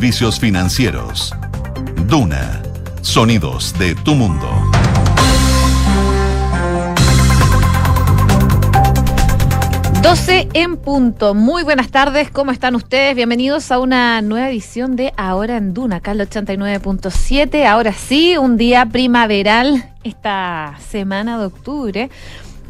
servicios financieros. Duna, sonidos de tu mundo. 12 en punto. Muy buenas tardes, ¿cómo están ustedes? Bienvenidos a una nueva edición de Ahora en Duna, acá el 89.7. Ahora sí, un día primaveral esta semana de octubre.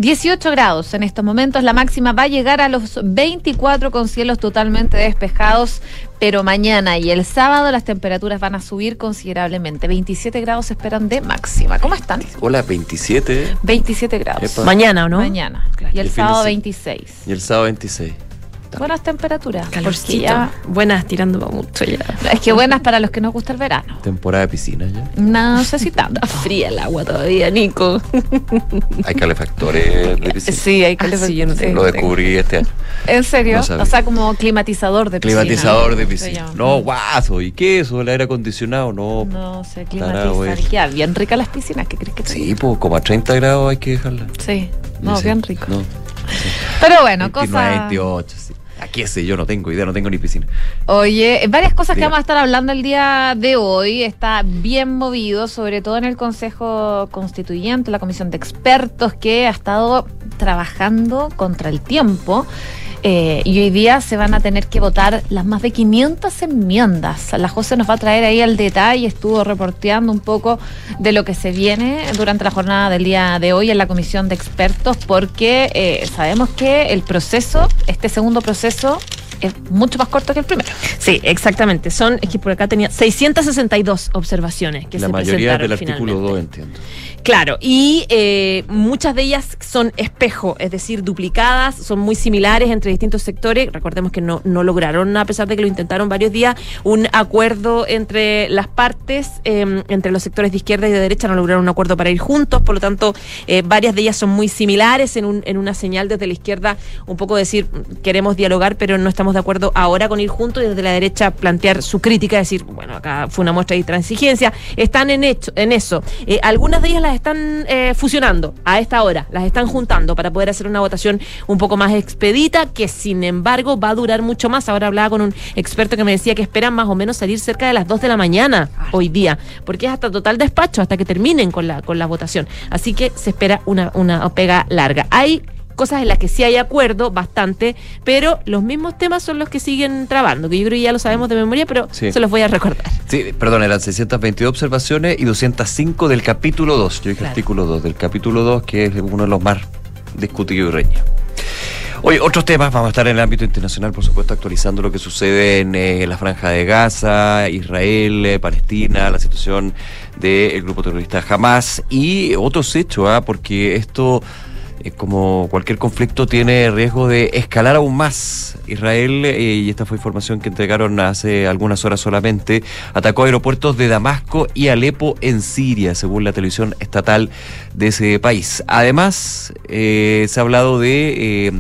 18 grados en estos momentos, la máxima va a llegar a los 24 con cielos totalmente despejados, pero mañana y el sábado las temperaturas van a subir considerablemente. 27 grados se esperan de máxima. ¿Cómo están? Hola, 27. 27 grados. Epa. Mañana, ¿o no? Mañana. Y el sábado se- 26. Y el sábado 26. Buenas temperaturas. Calorcito. ya- Buenas tirando para mucho ya. es que buenas para los que nos gusta el verano. Temporada de piscina ya. No sé si tanto. Fría el agua todavía, Nico. Hay calefactores de piscina. Sí, hay que Ah, sí, yo no sé. Lo descubrí este año. ¿En serio? No o sea, como climatizador de piscina. Climatizador de Se piscina. No, guaso. ¿Y qué eso? ¿El aire acondicionado? No. No sé, Tarao, climatizar. bien rica las piscinas, ¿qué crees que te Sí, pues como a 30 grados hay que dejarla. Sí, no, Sí, bien rico. No. Pero bueno, 29, cosas. 28, sí. Aquí sé, yo no tengo idea, no tengo ni piscina. Oye, varias cosas que vamos a estar hablando el día de hoy. Está bien movido, sobre todo en el Consejo Constituyente, la comisión de expertos que ha estado trabajando contra el tiempo. Eh, y hoy día se van a tener que votar las más de 500 enmiendas. La José nos va a traer ahí el detalle, estuvo reporteando un poco de lo que se viene durante la jornada del día de hoy en la comisión de expertos, porque eh, sabemos que el proceso, este segundo proceso, es mucho más corto que el primero. Sí, exactamente. Son, es que por acá tenía 662 observaciones que la se mayoría presentaron del artículo finalmente. 2, entiendo. Claro, y eh, muchas de ellas son espejo, es decir, duplicadas, son muy similares entre distintos sectores. Recordemos que no, no lograron, a pesar de que lo intentaron varios días, un acuerdo entre las partes, eh, entre los sectores de izquierda y de derecha, no lograron un acuerdo para ir juntos, por lo tanto, eh, varias de ellas son muy similares en, un- en una señal desde la izquierda, un poco decir, queremos dialogar, pero no estamos de acuerdo ahora con ir juntos, y desde la derecha plantear su crítica, decir, bueno, acá fue una muestra de transigencia. Están en, hecho, en eso. Eh, algunas de ellas las están eh, fusionando a esta hora, las están juntando para poder hacer una votación un poco más expedita, que sin embargo va a durar mucho más. Ahora hablaba con un experto que me decía que esperan más o menos salir cerca de las 2 de la mañana hoy día, porque es hasta total despacho, hasta que terminen con la, con la votación. Así que se espera una, una pega larga. Hay cosas en las que sí hay acuerdo, bastante, pero los mismos temas son los que siguen trabando, que yo creo que ya lo sabemos de memoria, pero Sí. se los voy a recordar. Sí, perdón, eran 622 observaciones y 205 del capítulo 2. Yo dije Claro. artículo 2, del capítulo 2, que es uno de los más discutidos y reñidos. Oye, otros temas, vamos a estar en el ámbito internacional, por supuesto, actualizando lo que sucede en eh, la franja de Gaza, Israel, eh, Palestina, la situación del grupo terrorista Hamas y otros hechos, ¿ah? porque esto, eh, como cualquier conflicto, tiene riesgo de escalar aún más. Israel, eh, y esta fue información que entregaron hace algunas horas solamente, atacó aeropuertos de Damasco y Alepo en Siria, según la televisión estatal de ese país. Además, eh, se ha hablado de... eh,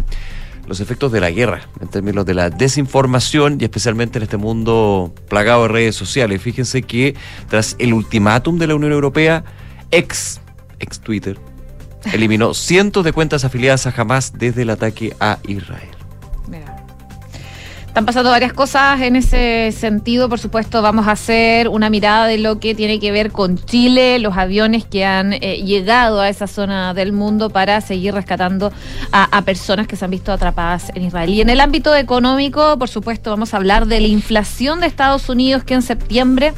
los efectos de la guerra, en términos de la desinformación y especialmente en este mundo plagado de redes sociales. Fíjense que tras el ultimátum de la Unión Europea, ex, ex Twitter, eliminó cientos de cuentas afiliadas a Hamas desde el ataque a Israel. Están pasando varias cosas en ese sentido. Por supuesto, vamos a hacer una mirada de lo que tiene que ver con Chile, los aviones que han eh, llegado a esa zona del mundo para seguir rescatando a personas que se han visto atrapadas en Israel. Y en el ámbito económico, por supuesto, vamos a hablar de la inflación de Estados Unidos que en septiembre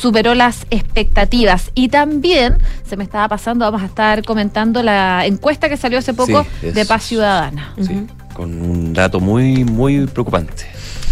superó las expectativas. Y también, se me estaba pasando, vamos a estar comentando la encuesta que salió hace poco Sí, es- de Paz Ciudadana. Sí, con un dato muy, muy preocupante.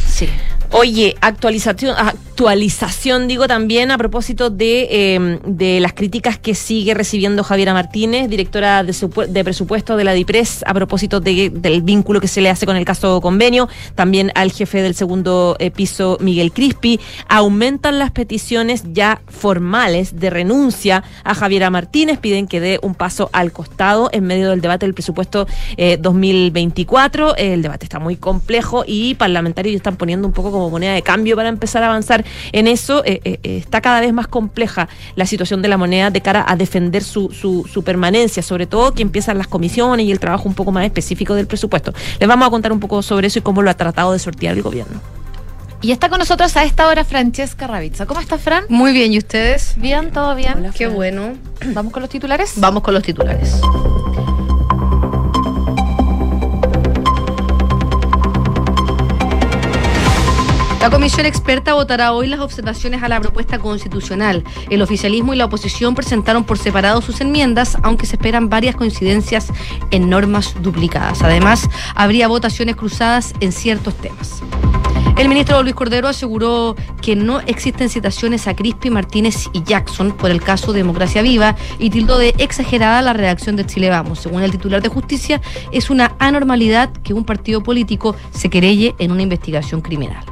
Sí. Oye, actualización, actualización digo también a propósito de, eh, de las críticas que sigue recibiendo Javiera Martínez, directora de, de presupuesto de la DIPRES, a propósito de- del vínculo que se le hace con el caso convenio, también al jefe del segundo eh, piso, Miguel Crispi. Aumentan las peticiones ya formales de renuncia a Javiera Martínez, piden que dé un paso al costado en medio del debate del presupuesto eh, 2024. El debate está muy complejo y parlamentarios están poniendo un poco como moneda de cambio para empezar a avanzar en eso. Eh, eh, eh, está cada vez más compleja la situación de la moneda de cara a defender su, su, su permanencia, sobre todo que empiezan las comisiones y el trabajo un poco más específico del presupuesto. Les vamos a contar un poco sobre eso y cómo lo ha tratado de sortear el gobierno. Y está con nosotros a esta hora Francesca Ravizza. ¿Cómo está, Fran? Muy bien, ¿y ustedes? Bien, todo bien. Hola, Qué bueno. ¿Vamos con los titulares? Vamos con los titulares. La comisión experta votará hoy las observaciones a la propuesta constitucional. El oficialismo y la oposición presentaron por separado sus enmiendas, aunque se esperan varias coincidencias en normas duplicadas. Además, habría votaciones cruzadas en ciertos temas. El ministro Luis Cordero aseguró que no existen citaciones a Crispi, Martínez y Jackson por el caso Democracia Viva y tildó de exagerada la reacción de Chile Vamos. Según el titular de justicia, es una anormalidad que un partido político se querelle en una investigación criminal.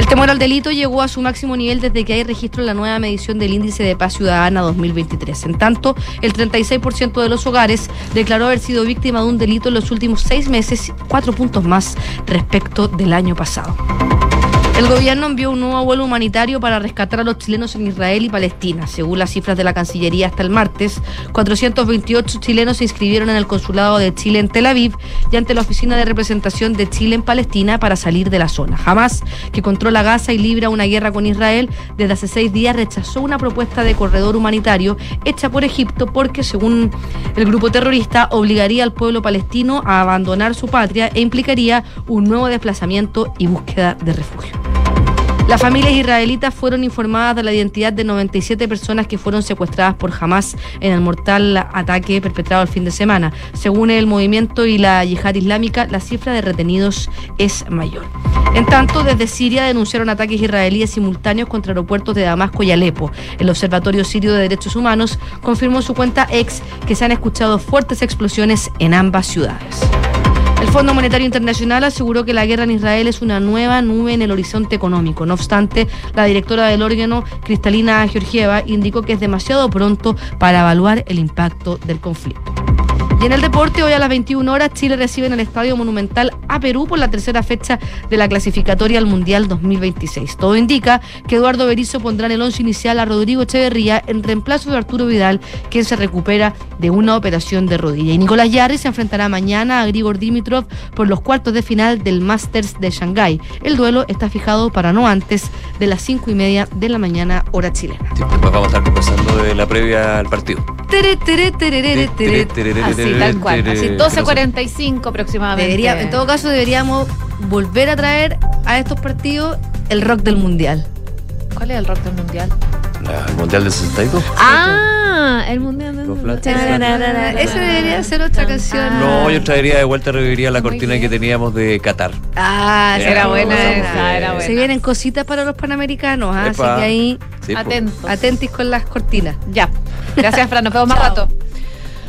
El temor al delito llegó a su máximo nivel desde que hay registro en la nueva medición del índice de paz ciudadana 2023. En tanto, el 36% de los hogares declaró haber sido víctima de un delito en los últimos seis meses, cuatro puntos más respecto del año pasado. El gobierno envió un nuevo vuelo humanitario para rescatar a los chilenos en Israel y Palestina. Según las cifras de la Cancillería hasta el martes, 428 chilenos se inscribieron en el consulado de Chile en Tel Aviv y ante la oficina de representación de Chile en Palestina para salir de la zona. Jamás, que controla Gaza y libra una guerra con Israel, desde hace seis días rechazó una propuesta de corredor humanitario hecha por Egipto porque, según el grupo terrorista, obligaría al pueblo palestino a abandonar su patria e implicaría un nuevo desplazamiento y búsqueda de refugio. Las familias israelitas fueron informadas de la identidad de 97 personas que fueron secuestradas por Hamas en el mortal ataque perpetrado el fin de semana. Según el movimiento y la yihad islámica, la cifra de retenidos es mayor. En tanto, desde Siria denunciaron ataques israelíes simultáneos contra aeropuertos de Damasco y Alepo. El Observatorio Sirio de Derechos Humanos confirmó en su cuenta ex que se han escuchado fuertes explosiones en ambas ciudades. El Fondo Monetario Internacional aseguró que la guerra en Israel es una nueva nube en el horizonte económico. No obstante, la directora del órgano, Cristalina Georgieva, indicó que es demasiado pronto para evaluar el impacto del conflicto. Y en el deporte, hoy a las 21 horas, Chile recibe en el Estadio Monumental a Perú por la tercera fecha de la clasificatoria al Mundial 2026. Todo indica que Eduardo Berizzo pondrá en el once inicial a Rodrigo Echeverría en reemplazo de Arturo Vidal, quien se recupera de una operación de rodilla. Y Nicolás Yarri se enfrentará mañana a Grigor Dimitrov por los cuartos de final del Masters de Shanghái. El duelo está fijado para no antes de las cinco y media de la mañana, hora chilena. Sí, después vamos a estar conversando de la previa al partido. Tere, tere, tererere, tere. Así, tal cual. Así, 12.45 aproximadamente. Debería, en todo caso, deberíamos volver a traer a estos partidos el rock del mundial. ¿Cuál es el rock del mundial? El Mundial del 62. Ah, el mundial del Los mundial. Flats. Esa debería ser otra canción. No, yo traería de vuelta, reviviría la cortina que teníamos de Qatar. Ah, Era Era buena esa, era buena. Se vienen cositas para los panamericanos, ah, así que ahí Sí. Atentos. atentis con las cortinas. Ya. Gracias, Fran. Nos vemos más rato.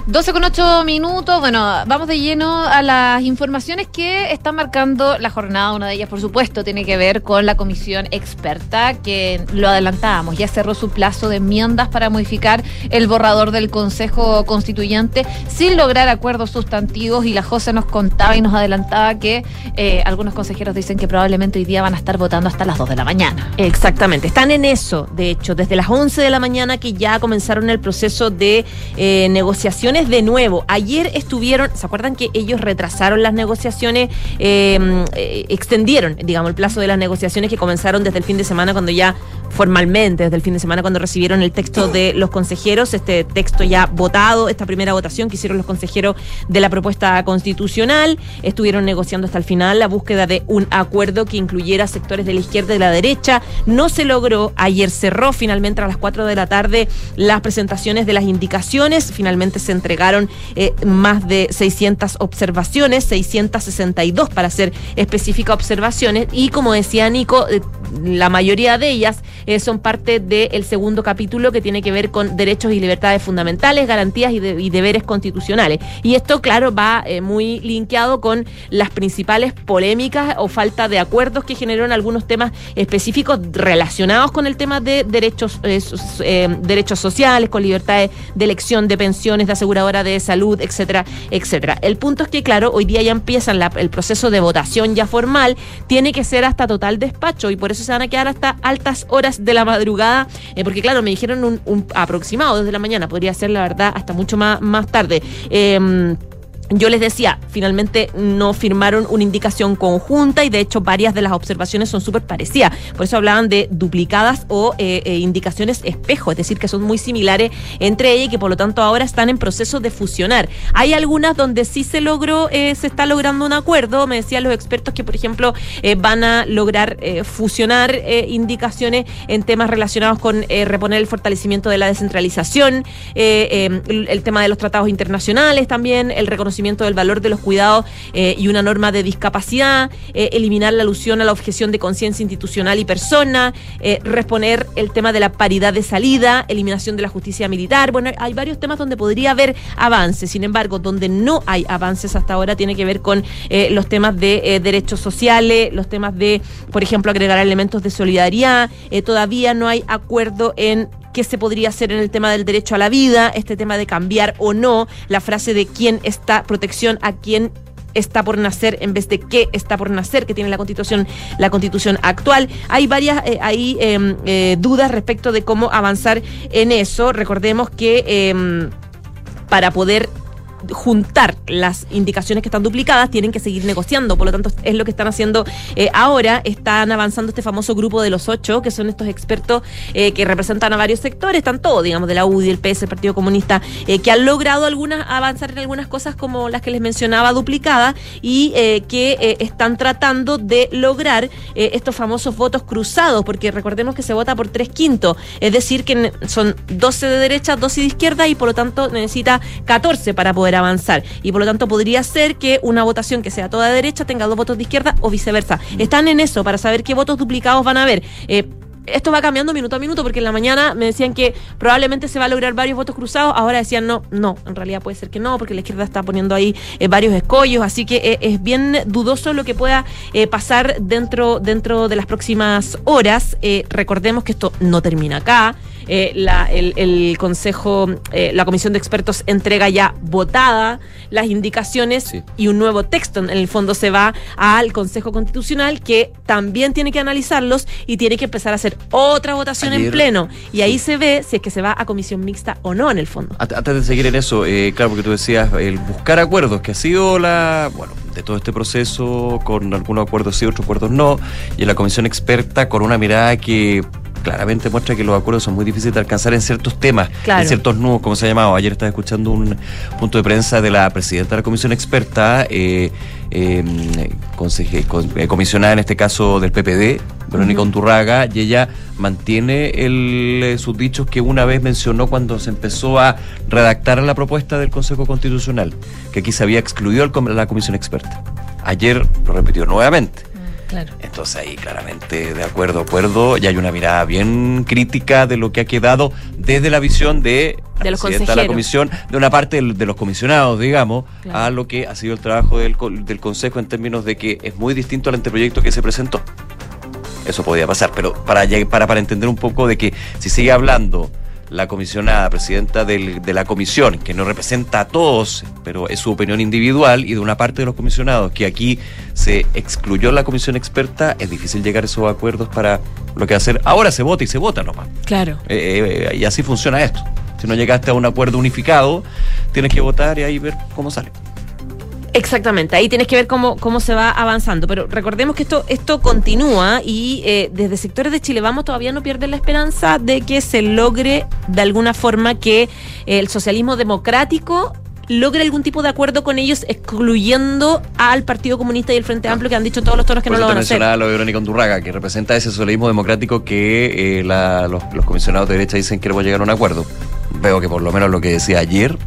12 con 8 minutos. Bueno, vamos de lleno a las informaciones que están marcando la jornada. Una de ellas, por supuesto, tiene que ver con la comisión experta que lo adelantábamos. Ya cerró su plazo de enmiendas para modificar el borrador del Consejo Constituyente sin lograr acuerdos sustantivos. Y la José nos contaba y nos adelantaba que eh, algunos consejeros dicen que probablemente hoy día van a estar votando hasta las 2 de la mañana. Exactamente, están en eso, de hecho, desde las 11 de la mañana que ya comenzaron el proceso de eh, de nuevo. Ayer estuvieron, ¿se acuerdan que ellos retrasaron las negociaciones, eh, eh, extendieron, digamos, el plazo de las negociaciones que comenzaron desde el fin de semana cuando ya formalmente, desde el fin de semana cuando recibieron el texto de los consejeros, este texto ya votado, esta primera votación que hicieron los consejeros de la propuesta constitucional, estuvieron negociando hasta el final la búsqueda de un acuerdo que incluyera sectores de la izquierda y de la derecha. No se logró, ayer cerró finalmente a las 4 de la tarde las presentaciones de las indicaciones, finalmente se entregaron eh, más de 600 observaciones, 662 para ser específica observaciones y como decía Nico, eh, la mayoría de ellas eh, son parte del segundo capítulo que tiene que ver con derechos y libertades fundamentales, garantías y, de- y deberes constitucionales. Y esto, claro, va muy linkeado con las principales polémicas o falta de acuerdos que generaron algunos temas específicos relacionados con el tema de derechos, derechos sociales, con libertades de elección, de pensiones, de aseguradora de salud, etcétera, etcétera. El punto es que, claro, hoy día ya empiezan la- el proceso de votación ya formal, tiene que ser hasta total despacho y por eso se van a quedar hasta altas horas de la madrugada, eh, porque claro, me dijeron un, un aproximado desde la mañana, podría ser la verdad hasta mucho más, más tarde. Em, yo les decía, finalmente no firmaron una indicación conjunta y de hecho varias de las observaciones son súper parecidas. Por eso hablaban de duplicadas o eh, eh, indicaciones espejo, es decir, que son muy similares entre ellas y que por lo tanto ahora están en proceso de fusionar. Hay algunas donde sí se logró, eh, se está logrando un acuerdo. Me decían los expertos que, por ejemplo, van a lograr fusionar indicaciones en temas relacionados con reponer el fortalecimiento de la descentralización, el tema de los tratados internacionales también, el reconocimiento del valor de los cuidados eh, y una norma de discapacidad, eh, eliminar la alusión a la objeción de conciencia institucional y persona, eh, responder el tema de la paridad de salida, eliminación de la justicia militar. Bueno, hay varios temas donde podría haber avances. Sin embargo, donde no hay avances hasta ahora tiene que ver con los temas de derechos sociales, los temas de, por ejemplo, agregar elementos de solidaridad. todavía no hay acuerdo en qué se podría hacer en el tema del derecho a la vida, este tema de cambiar o no la frase de quién está protección a quién está por nacer en vez de qué está por nacer que tiene la constitución la constitución actual. Hay varias eh, hay em, eh, dudas respecto de cómo avanzar en eso. Recordemos que em, para poder juntar las indicaciones que están duplicadas, tienen que seguir negociando. Por lo tanto, es lo que están haciendo eh, ahora. Están avanzando este famoso grupo de los ocho, que son estos expertos eh, que representan a varios sectores, están todos, digamos, de la UDI, el PS, el Partido Comunista, eh, que han logrado algunas avanzar en algunas cosas como las que les mencionaba duplicadas y que están tratando de lograr estos famosos votos cruzados, porque recordemos que se vota por tres quintos, es decir, que son 12 de derecha, 12 de izquierda y por lo tanto necesita 14 para poder avanzar. Y por lo tanto podría ser que una votación que sea toda de derecha tenga dos votos de izquierda o viceversa. Están en eso para saber qué votos duplicados van a haber. Eh, esto va cambiando minuto a minuto porque en la mañana me decían que probablemente se va a lograr varios votos cruzados, ahora decían no, no, en realidad puede ser que no, porque la izquierda está poniendo ahí eh, varios escollos, así que eh, es bien dudoso lo que pueda pasar dentro, dentro de las próximas horas. recordemos que esto no termina acá. Eh, la, el, Consejo, eh, la Comisión de Expertos entrega ya votada las indicaciones y un nuevo texto. En el fondo se va al Consejo Constitucional que también tiene que analizarlos y tiene que empezar a hacer otra votación en pleno. Y ahí se ve si es que se va a comisión mixta o no en el fondo. Antes de seguir en eso, eh, claro, porque tú decías el buscar acuerdos, que ha sido la, bueno, de todo este proceso, con algunos acuerdos sí, otros acuerdos no, y en la comisión experta con una mirada que claramente muestra que los acuerdos son muy difíciles de alcanzar en ciertos temas, en ciertos nudos, como se ha llamado. Ayer estaba escuchando un punto de prensa de la presidenta de la comisión experta, eh, em, eh, comisionada en este caso del PPD, Verónica Unturraga, y ella mantiene el, eh, sus dichos que una vez mencionó cuando se empezó a redactar la propuesta del Consejo Constitucional, que aquí se había excluido la comisión experta. Ayer lo repitió nuevamente. Entonces ahí claramente de acuerdo, acuerdo, y hay una mirada bien crítica de lo que ha quedado desde la visión de la presidenta de la comisión, de una parte de los comisionados, digamos, a lo que ha sido el trabajo del, del Consejo en términos de que es muy distinto al anteproyecto que se presentó. Eso podía pasar, pero para, para, para entender un poco de que si sigue hablando la comisionada, presidenta del, de la comisión, que no representa a todos, pero es su opinión individual, y de una parte de los comisionados, que aquí se excluyó la comisión experta, es difícil llegar a esos acuerdos para lo que hacer. Ahora se vota y se vota nomás. Claro. Eh, eh, y así funciona esto. Si no llegaste a un acuerdo unificado, tienes que votar y ahí ver cómo sale. Exactamente, ahí tienes que ver cómo, cómo se va avanzando, pero recordemos que esto, esto continúa y eh, desde sectores de Chile Vamos todavía no pierden la esperanza de que se logre de alguna forma que el socialismo democrático logre algún tipo de acuerdo con ellos, excluyendo al Partido Comunista y el Frente Amplio, que han dicho todos los toros que no lo van a hacer. lo de Verónica Undurraga, que representa ese socialismo democrático que eh, los, los comisionados de derecha dicen que queremos llegar a un acuerdo. Veo que por lo menos lo que decía ayer,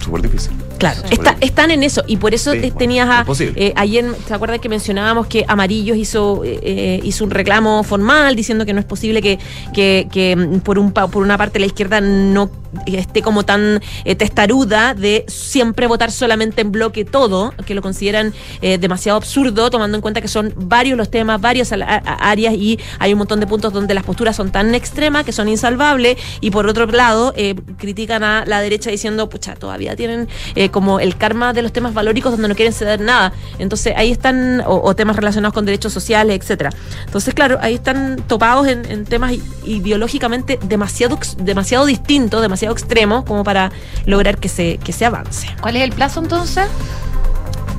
súper difícil. Claro, están en eso y por eso tenías a, eh, ayer, ¿te acuerdas que mencionábamos que Amarillos hizo eh, eh, hizo un reclamo formal diciendo que no es posible que, que, que mm, por un por una parte la izquierda no esté como tan testaruda de siempre votar solamente en bloque todo, que lo consideran demasiado absurdo, tomando en cuenta que son varios los temas, varias áreas y hay un montón de puntos donde las posturas son tan extremas que son insalvables y por otro lado critican a la derecha diciendo, pucha, todavía tienen eh, como el karma de los temas valóricos donde no quieren ceder nada. Entonces ahí están, o, o temas relacionados con derechos sociales, etcétera. Entonces, claro, ahí están topados en, en temas ideológicamente demasiado, demasiado distintos, demasiado extremos, como para lograr que se, que se avance. ¿Cuál es el plazo entonces?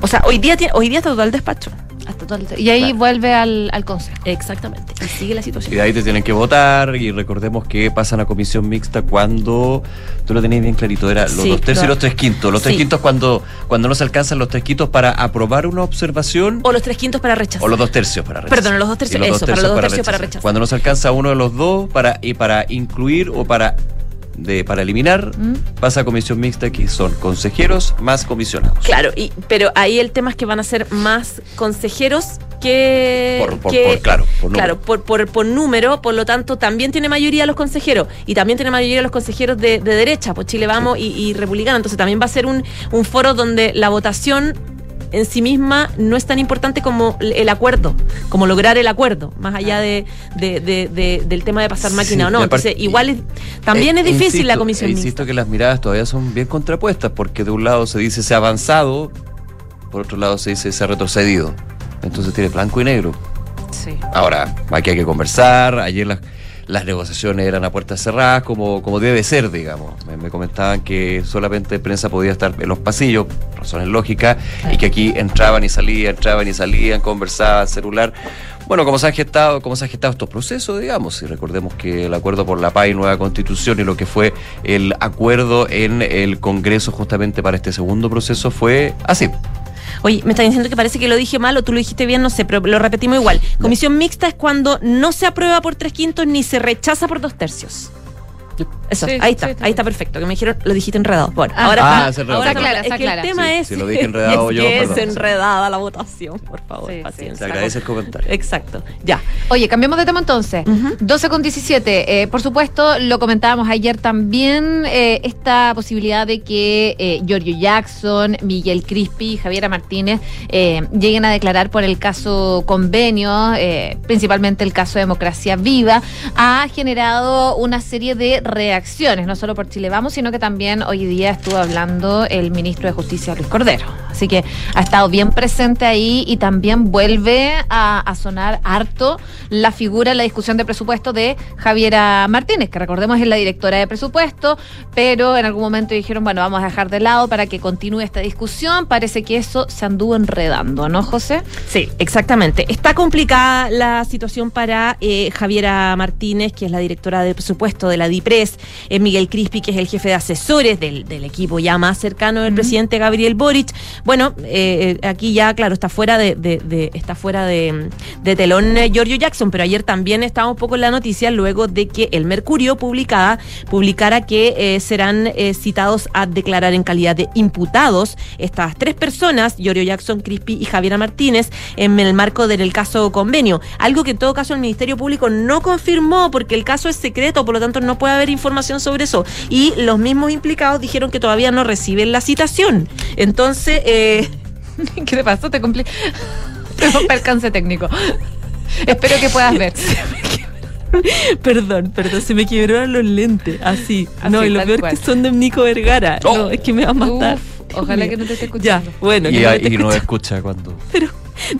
O sea, hoy día, hoy día está todo el despacho. Hasta todo el- y ahí Claro. vuelve al, al consejo. Exactamente. Y sigue la Y situación. de ahí te tienen que votar y recordemos que pasan a comisión mixta cuando, tú lo tenías bien clarito, era los Sí, dos tercios y lo- los tres quintos. Los tres quintos cuando, cuando no se alcanzan los tres quintos para aprobar una observación O los tres quintos para rechazar. o los dos tercios para rechazar. Perdón, los dos tercios, Y eso, para los dos tercios para rechazar. Cuando no se alcanza uno de los dos para, y para incluir o para, de, para eliminar, ¿Mm? pasa a comisión mixta que son consejeros más comisionados. Claro, y, pero ahí el tema es que van a ser más consejeros que. Por- por- que- por- claro, por número. claro, por, por, por número, por lo tanto, también tiene mayoría los consejeros. Y también tiene mayoría los consejeros de, de derecha, pues Chile Vamos y, y Republicano. Entonces también va a ser un, un foro donde la votación en sí misma no es tan importante como el acuerdo, como lograr el acuerdo, más allá de, de- de- de- del tema de pasar máquina Sí, o no. Entonces, igual es- también Eh, es difícil insisto, la comisión eh, mixta. Insisto que las miradas todavía son bien contrapuestas, porque de un lado se dice se ha avanzado, por otro lado se dice se ha retrocedido. Entonces tiene blanco y negro. Sí. Ahora, aquí hay que conversar. Ayer las, las negociaciones eran a puertas cerradas, como, como debe ser, digamos. Me, me comentaban que solamente prensa podía estar en los pasillos, razones lógicas, y que aquí entraban y salían, entraban y salían, conversaban, celular. Bueno, como se han gestado, cómo se han gestado estos procesos, digamos, y recordemos que el acuerdo por la paz y nueva constitución y lo que fue el acuerdo en el Congreso justamente para este segundo proceso fue así. Oye, me están diciendo que parece que lo dije mal o tú lo dijiste bien, no sé, pero lo repetimos igual. Comisión mixta es cuando no se aprueba por tres quintos ni se rechaza por dos tercios. Eso, Sí, ahí sí, está, está ahí está perfecto. Que me dijeron, lo dijiste enredado. Bueno, Ah. ahora, Ah, se enredó. ahora Está clara, es está que el tema Sí, es, si lo dije enredado es yo, que perdón. es enredada la votación, por favor, Sí, sí, paciencia. Se agradece el comentario. Exacto, ya. Oye, cambiamos de tema entonces. Ujú. 12 con 17. Eh, por supuesto, lo comentábamos ayer también, eh, esta posibilidad de que eh, Giorgio Jackson, Miguel Crispi y Javiera Martínez eh, lleguen a declarar por el caso convenio, eh, principalmente el caso Democracia Viva, ha generado una serie de reacciones, no solo por Chile Vamos, sino que también hoy día estuvo hablando el ministro de Justicia, Luis Cordero. Así que ha estado bien presente ahí y también vuelve a, sonar harto la figura en la discusión de presupuesto de Javiera Martínez, que recordemos es la directora de presupuesto, pero en algún momento dijeron, bueno, vamos a dejar de lado para que continúe esta discusión. Parece que eso se anduvo enredando, ¿no, José? Sí, exactamente. Está complicada la situación para eh, Javiera Martínez, que es la directora de presupuesto de la DIPRES, eh, Miguel Crispi, que es el jefe de asesores del, del equipo ya más cercano del presidente Gabriel Boric. Bueno, eh, eh, aquí ya, claro, está fuera de, de- de- está fuera de, de telón eh, Giorgio Jackson, pero ayer también estaba un poco en la noticia luego de que el Mercurio publicada, publicara que serán citados a declarar en calidad de imputados estas tres personas, Giorgio Jackson, Crispi y Javiera Martínez, en el marco del caso convenio. Algo que en todo caso el Ministerio Público no confirmó porque el caso es secreto, por lo tanto no puede haber información sobre eso. Y los mismos implicados dijeron que todavía no reciben la citación. Entonces, eh, ¿Qué te pasó? Te cumplí. un percance técnico. Espero que puedas ver. perdón, perdón, se me quebraron los lentes, así. Así, no, y lo peor cual. que son de Nico Vergara. Oh. No, es que me va a matar. Uf, ojalá que no te esté Ya, escuchando. bueno, Y, que no y no escuchando. escucha cuando.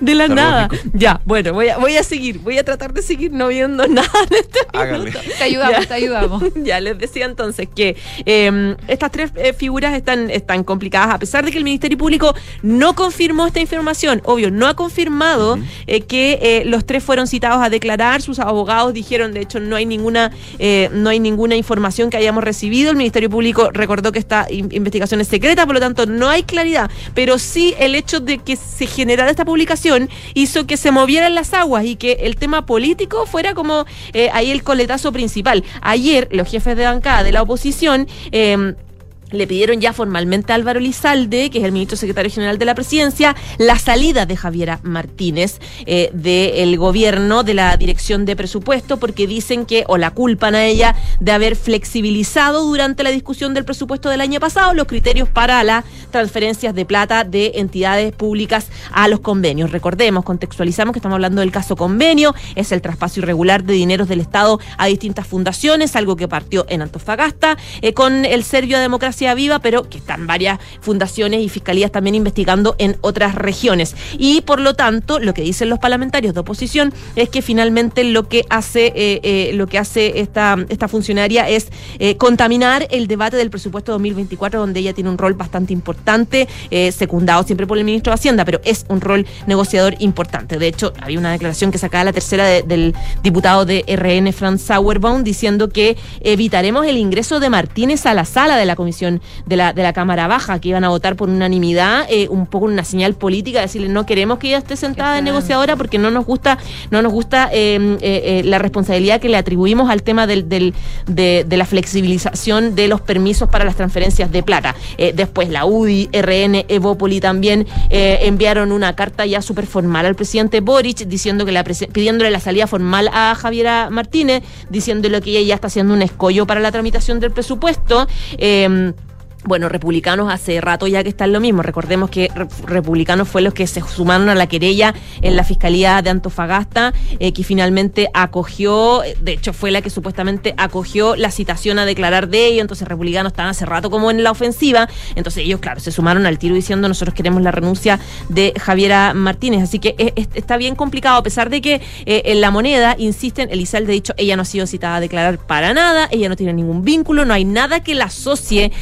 De la nada. Ya, bueno, voy a, voy a seguir, voy a tratar de seguir no viendo nada en este minuto. Te ayudamos, Ya. te ayudamos. Ya les decía entonces que eh, estas tres eh, figuras están, están complicadas, a pesar de que el Ministerio Público no confirmó esta información, obvio, no ha confirmado eh, que eh, los tres fueron citados a declarar, sus abogados dijeron, de hecho, no hay ninguna, eh, no hay ninguna información que hayamos recibido, el Ministerio Público recordó que esta in- investigación es secreta, por lo tanto no hay claridad, pero sí el hecho de que se generara esta publicación hizo que se movieran las aguas y que el tema político fuera como eh, ahí el coletazo principal. Ayer los jefes de bancada de la oposición... eh, le pidieron ya formalmente a Álvaro Lizalde, que es el ministro secretario general de la presidencia, la salida de Javiera Martínez eh, del gobierno, de la dirección de presupuesto, porque dicen que, o la culpan a ella, de haber flexibilizado durante la discusión del presupuesto del año pasado los criterios para las transferencias de plata de entidades públicas a los convenios. Recordemos, contextualizamos que estamos hablando del caso convenio, es el traspaso irregular de dineros del Estado a distintas fundaciones, algo que partió en Antofagasta, eh, con el Servio a Democracia Viva, pero que están varias fundaciones y fiscalías también investigando en otras regiones. Y por lo tanto, lo que dicen los parlamentarios de oposición es que finalmente lo que hace, eh, eh, lo que hace esta, esta funcionaria es eh, contaminar el debate del presupuesto 2024, donde ella tiene un rol bastante importante, secundado siempre por el ministro de Hacienda, pero es un rol negociador importante. De hecho, había una declaración que sacaba la tercera de- del diputado de RN, Franz Sauerbaum, diciendo que evitaremos el ingreso de Martínez a la sala de la comisión de la, de la Cámara Baja, que iban a votar por unanimidad, eh, un poco una señal política, decirle no queremos que ella esté sentada de negociadora porque no nos gusta, no nos gusta eh, eh, eh, la responsabilidad que le atribuimos al tema del, del- de, de la flexibilización de los permisos para las transferencias de plata. Después la UDI, RN, Evópoli también eh, enviaron una carta ya súper formal al presidente Boric diciendo que la pidiéndole la salida formal a Javiera Martínez, diciéndole que ella ya está haciendo un escollo para la tramitación del presupuesto. Eh, bueno, republicanos hace rato ya que están lo mismo. Recordemos que re- republicanos fue los que se sumaron a la querella en la Fiscalía de Antofagasta, eh, que finalmente acogió, eh, de hecho fue la que supuestamente acogió la citación a declarar de ello, entonces republicanos están hace rato como en la ofensiva, entonces ellos, claro, se sumaron al tiro diciendo nosotros queremos la renuncia de Javiera Martínez, así que es- es- está bien complicado, a pesar de que eh, en la moneda insisten, Elizalde ha dicho, ella no ha sido citada a declarar para nada, ella no tiene ningún vínculo, no hay nada que la asocie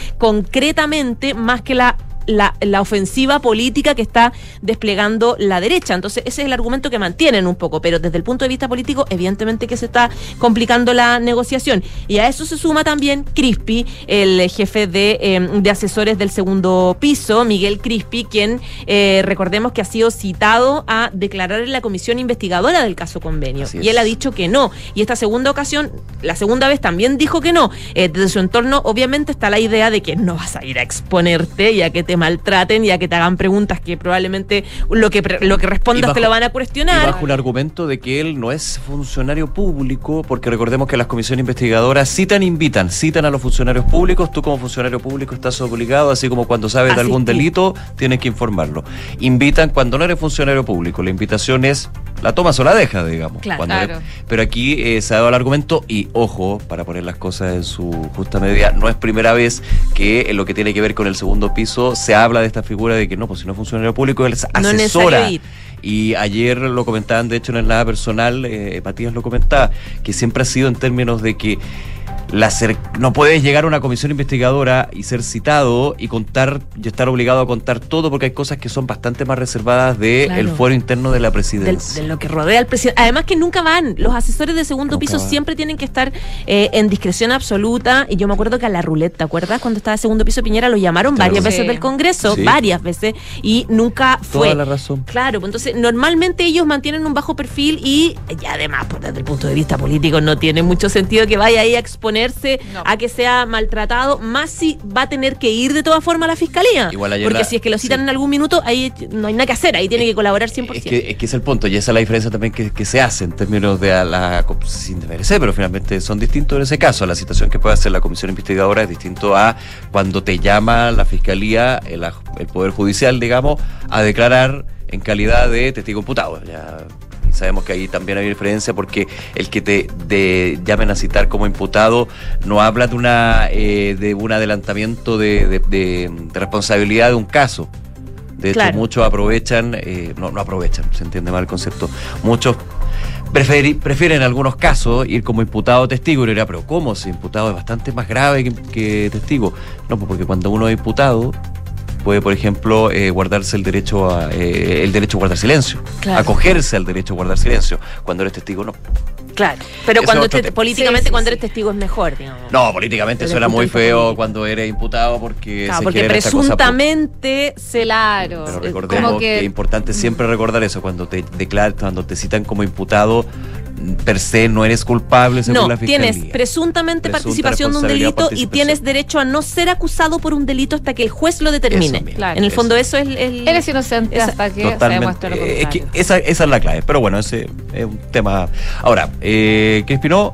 concretamente más que la la, la ofensiva política que está desplegando la derecha. Entonces, ese es el argumento que mantienen un poco, pero desde el punto de vista político, evidentemente que se está complicando la negociación. Y a eso se suma también Crispi, el jefe de, eh, de asesores del segundo piso, Miguel Crispi, quien eh, recordemos que ha sido citado a declarar en la comisión investigadora del caso convenio. Así Y él es. ha dicho que no. Y esta segunda ocasión, la segunda vez también dijo que no. Eh, desde su entorno, obviamente, está la idea de que no vas a ir a exponerte y a que te maltraten y a que te hagan preguntas que probablemente lo que, lo que Y respondas bajo- te lo van a Y cuestionar. bajo un argumento de que él no es funcionario público, porque recordemos que las comisiones investigadoras citan, invitan, citan a los funcionarios públicos. Tú como funcionario público estás obligado, así como cuando sabes de algún delito, tienes que informarlo. Invitan cuando no eres funcionario público. La invitación es la tomas o la dejas, digamos. Claro. Cuando Claro. eres- pero aquí eh, se ha dado el argumento y, ojo, para poner las cosas en su justa medida, no es primera vez que en lo que tiene que ver con el segundo piso se habla de esta figura de que no, pues si no es funcionario público, él es No es asesora. ir. Y ayer lo comentaban, de hecho, en el nada personal, eh, Matías lo comentaba, que siempre ha sido en términos de que la cer- no puedes llegar a una comisión investigadora y ser citado y contar y estar obligado a contar todo porque hay cosas que son bastante más reservadas del Claro. el fuero interno de la del- presidencia. de lo que rodea al presidente. Además que nunca van. Los asesores de segundo Nunca piso van. siempre tienen que estar eh, en discreción absoluta. Y yo me acuerdo que a la ruleta, ¿te acuerdas? Cuando estaba en segundo piso Piñera lo llamaron Claro. varias Sí. veces del Congreso, Sí. varias veces, y nunca fue. Toda la razón. Claro, pues entonces normalmente ellos mantienen un bajo perfil y, y además, pues, desde el punto de vista político, no tiene mucho sentido que vaya ahí a exponerse No. a que sea maltratado, más si va a tener que ir de todas formas a la fiscalía. Igual ayer Porque la- si es que lo citan sí. en algún minuto, ahí no hay nada que hacer, ahí tiene que colaborar 100%. Es que, es que es el punto, y esa es la diferencia también que, que se hace en términos de a la, sin desmerecer, pero finalmente son distintos en ese caso. La situación que puede hacer la comisión investigadora es distinto a cuando te llama la fiscalía, el, aj- el Poder Judicial, digamos, a declarar en calidad de testigo imputado. Ya sabemos que ahí también hay diferencia porque el que te de- llamen a citar como imputado no habla de una eh, de un adelantamiento de, de- de- de responsabilidad de un caso. De hecho, Claro. muchos aprovechan, eh, no, no aprovechan, se entiende mal el concepto. Muchos prefieren en algunos casos ir como imputado o testigo. Y dirá, pero ¿cómo? Si imputado es bastante más grave que, que testigo. No, pues porque cuando uno es imputado, puede, por ejemplo, eh, guardarse el derecho a eh, el derecho a guardar silencio, Claro. acogerse al derecho a guardar silencio. Cuando eres testigo, no. Claro. Pero Eso cuando te- políticamente Sí, sí, cuando sí. eres testigo es mejor, digamos. No, políticamente Desde suena muy feo político. cuando eres imputado porque Claro, se porque esa cosa presuntamente se Claro. Pero recordemos como que... que- es importante siempre recordar eso, cuando te declaran, cuando te citan como imputado, per se no eres culpable según No, la fiscalía. tienes presuntamente Presunta participación de un delito y tienes derecho a no ser acusado por un delito hasta que el juez lo determine. Eso mismo, Claro. en el fondo eso. eso es el... Eres inocente Esa- hasta que se demuestre lo Eh, es que contrario. esa, esa es la clave. Pero bueno, ese es un tema. Ahora, eh, ¿qué inspiró?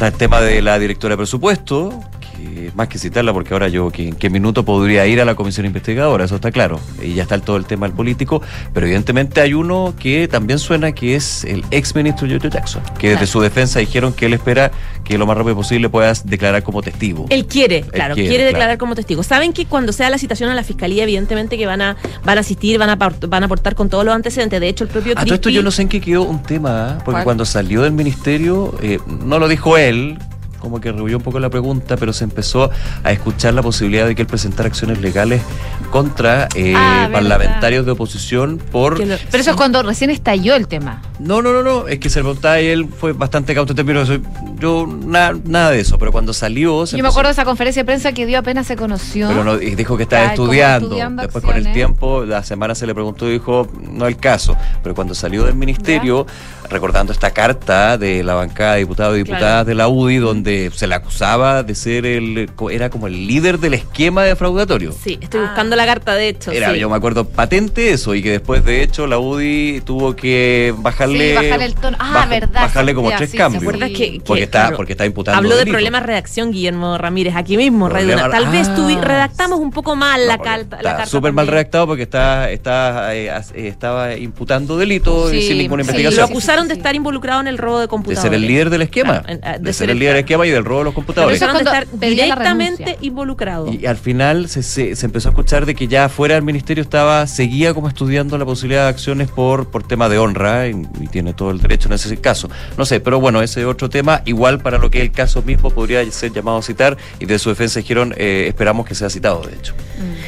El tema de la directora de presupuesto, que más que citarla, porque ahora yo en qué minuto podría ir a la comisión investigadora, eso está claro. Y ya está todo el tema del político, pero evidentemente hay uno que también suena que es el ex ministro Jojo Jackson, que desde Claro. su defensa dijeron que él espera que lo más rápido posible puedas declarar como testigo. Él quiere, claro, quiere, quiere, claro. declarar como testigo. Saben que cuando sea la citación a la fiscalía, evidentemente que van a, van a asistir, van a, van a aportar con todos los antecedentes. De hecho, el propio A todo esto yo no sé en qué quedó un tema, ¿eh? porque ¿Cuál? cuando salió del ministerio, eh, no lo dijo él, como que rehuyó un poco la pregunta, pero se empezó a escuchar la posibilidad de que él presentara acciones legales contra eh, Ah, parlamentarios de oposición por... lo- Pero eso es cuando recién estalló el tema. No, no, no, no, es que se le preguntaba y él fue bastante cauto en términos de- Yo, na- nada de eso, pero cuando salió... se Yo me acuerdo de esa conferencia de prensa que dio apenas se conoció. Pero no, y dijo que estaba estudiando. estudiando Después con el tiempo, la semana se le preguntó y dijo, no el caso. Pero cuando salió del ministerio, recordando esta carta de la bancada de diputados y diputadas Claro. de la UDI, donde se le acusaba de ser el, era como el líder del esquema defraudatorio. Sí, estoy Ah. buscando la carta, de hecho. Era, sí. yo me acuerdo patente eso, y que después de hecho la UDI tuvo que bajarle. Sí, bajarle el tono. Ah, baja- verdad, Bajarle como ya, tres sí, cambios. ¿se ¿Te acuerdas que, que- porque, está, claro, porque está imputando. Habló de delito. problemas de redacción Guillermo Ramírez, aquí mismo, Problema-. Tal vez Ah. tuvi- redactamos un poco mal la, No, carta. la carta súper mal redactado porque está, está, eh, eh, estaba imputando delitos Sí, sin ninguna sí, Lo investigación. Acusaron de estar involucrado en el robo de de computadores. ser el líder del esquema. En- de, ser el líder del esquema y del robo de los Lo computadores. Pero acusaron de estar directamente involucrado. Y al final se, se, se empezó a escuchar de que ya fuera del ministerio estaba, seguía como estudiando la posibilidad de acciones por, por tema de honra y, y tiene todo el derecho en ese caso. No sé, pero bueno, ese es otro tema. Igual para lo que es el caso mismo podría ser llamado a citar y de su defensa dijeron eh, esperamos que sea citado, de hecho.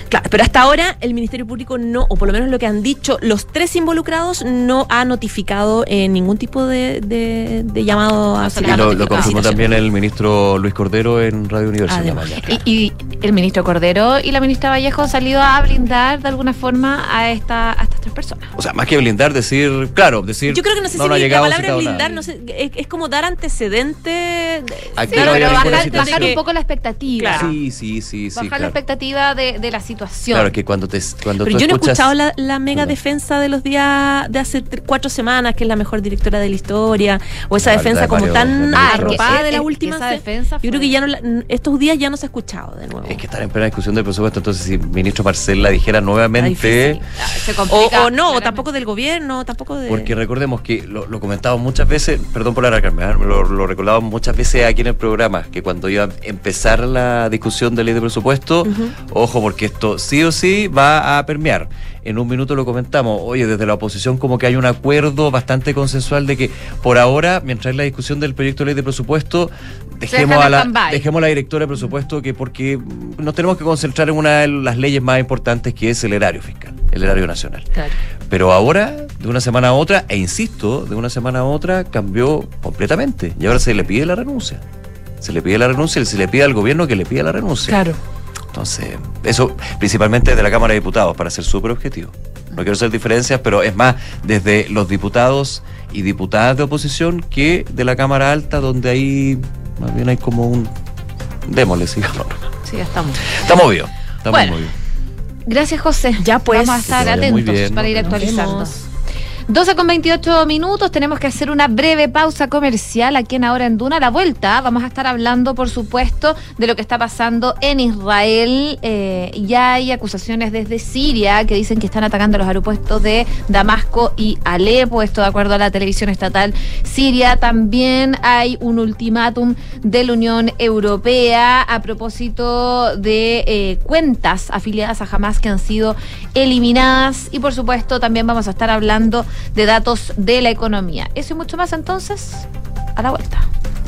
Claro, pero hasta ahora el Ministerio Público no, o por lo menos lo que han dicho los tres involucrados, no ha notificado eh, ningún tipo de, de- de llamado a Y lo, lo notificado. confirmó también el ministro Luis Cordero en Radio Universidad. Además. Y, y el ministro Cordero y la ministra Vallejo han salido a blindar de alguna forma a, esta, a estas tres personas. O sea, más que blindar, decir, claro, decir. Yo creo que no sé no si ha la llegado palabra blindar, no sé, es, es como dar antecedente. Aquí Sí, no pero bajar, bajar un poco la expectativa. Claro. Sí, sí, sí, sí. bajar la expectativa de, de la situación. Claro, que cuando te cuando Pero tú yo no he escuchado la, la mega defensa de los días de hace cuatro semanas, que es la mejor directora de la historia, o esa La defensa como tan Ah, arropada es de la es- última. esa defensa yo creo que ya no la- estos días ya no se ha escuchado de nuevo. Es que están en plena discusión del presupuesto, entonces si el ministro Marcel la dijera nuevamente. Ah, se O, complica, o no, o claramente. tampoco del gobierno, tampoco de. porque recordemos que lo, lo comentamos muchas veces, perdón por alargarme, ¿eh? lo, lo recordamos muchas veces aquí en el programa, que cuando iba a empezar la discusión de ley de presupuesto, ojo, porque esto sí o sí va a permear. En un minuto lo comentamos, oye, desde la oposición como que hay un acuerdo bastante consensual de que por ahora, mientras hay la discusión del proyecto de ley de presupuesto, dejemos a la, dejemos a la directora de presupuesto que porque nos tenemos que concentrar en una de las leyes más importantes que es el erario fiscal, el erario nacional. Claro. Pero ahora, de una semana a otra, e insisto, de una semana a otra cambió completamente. Y ahora se le pide la renuncia. Se le pide la renuncia y se le pide al gobierno que le pida la renuncia. Claro. Entonces, eso principalmente de la Cámara de Diputados, para ser súper objetivo. No quiero hacer diferencias, pero es más desde los diputados y diputadas de oposición que de la Cámara Alta, donde ahí más bien hay como un... Démosle, sigamos. Sí, ya estamos. Está movido. Está Bueno. muy. Gracias, José. Ya, pues. Vamos a estar atentos bien. para ir actualizando. Vemos. 12 con 28 minutos, tenemos que hacer una breve pausa comercial aquí en Ahora en Duna. La vuelta vamos a estar hablando, por supuesto, de lo que está pasando en Israel. Eh, ya hay acusaciones desde Siria que dicen que están atacando los aeropuertos de Damasco y Alepo, esto de acuerdo a la televisión estatal siria. También hay un ultimátum de la Unión Europea a propósito de eh, cuentas afiliadas a Hamas que han sido eliminadas. Y por supuesto, también vamos a estar hablando de datos de la economía. Eso y mucho más entonces, a la vuelta.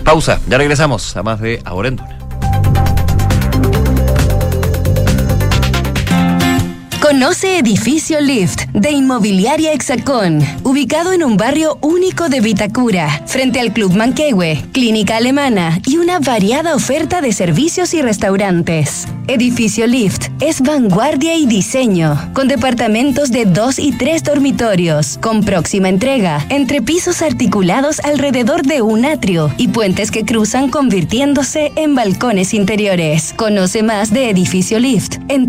Pausa, ya regresamos a más de Ahora en. Conoce Edificio Lift de Inmobiliaria Hexacón, ubicado en un barrio único de Vitacura, frente al Club Manquehue, Clínica Alemana y una variada oferta de servicios y restaurantes. Edificio Lift es vanguardia y diseño, con departamentos de dos y tres dormitorios, con próxima entrega, entre pisos articulados alrededor de un atrio y puentes que cruzan convirtiéndose en balcones interiores. Conoce más de Edificio Lift en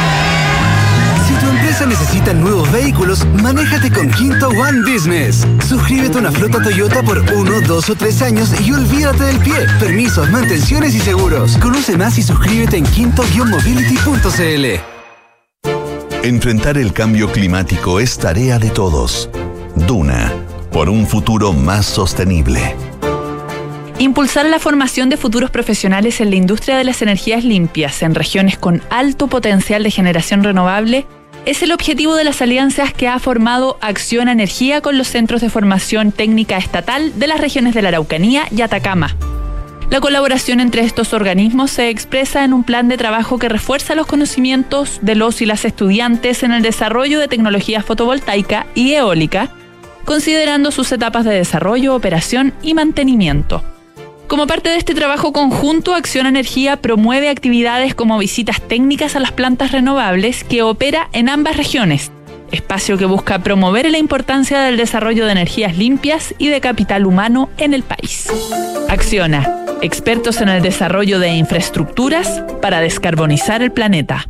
Si tu empresa necesita nuevos vehículos, manéjate con Quinto One Business. Suscríbete a una flota Toyota por uno, dos o tres años y olvídate del pie. Permisos, mantenciones y seguros. Conoce más y suscríbete en quinto-mobility.cl. Enfrentar el cambio climático es tarea de todos. Duna, por un futuro más sostenible. Impulsar la formación de futuros profesionales en la industria de las energías limpias en regiones con alto potencial de generación renovable es el objetivo de las alianzas que ha formado Acción Energía con los centros de formación técnica estatal de las regiones de la Araucanía y Atacama. La colaboración entre estos organismos se expresa en un plan de trabajo que refuerza los conocimientos de los y las estudiantes en el desarrollo de tecnología fotovoltaica y eólica, considerando sus etapas de desarrollo, operación y mantenimiento. Como parte de este trabajo conjunto, Acción Energía promueve actividades como visitas técnicas a las plantas renovables que opera en ambas regiones, espacio que busca promover la importancia del desarrollo de energías limpias y de capital humano en el país. Acciona, expertos en el desarrollo de infraestructuras para descarbonizar el planeta.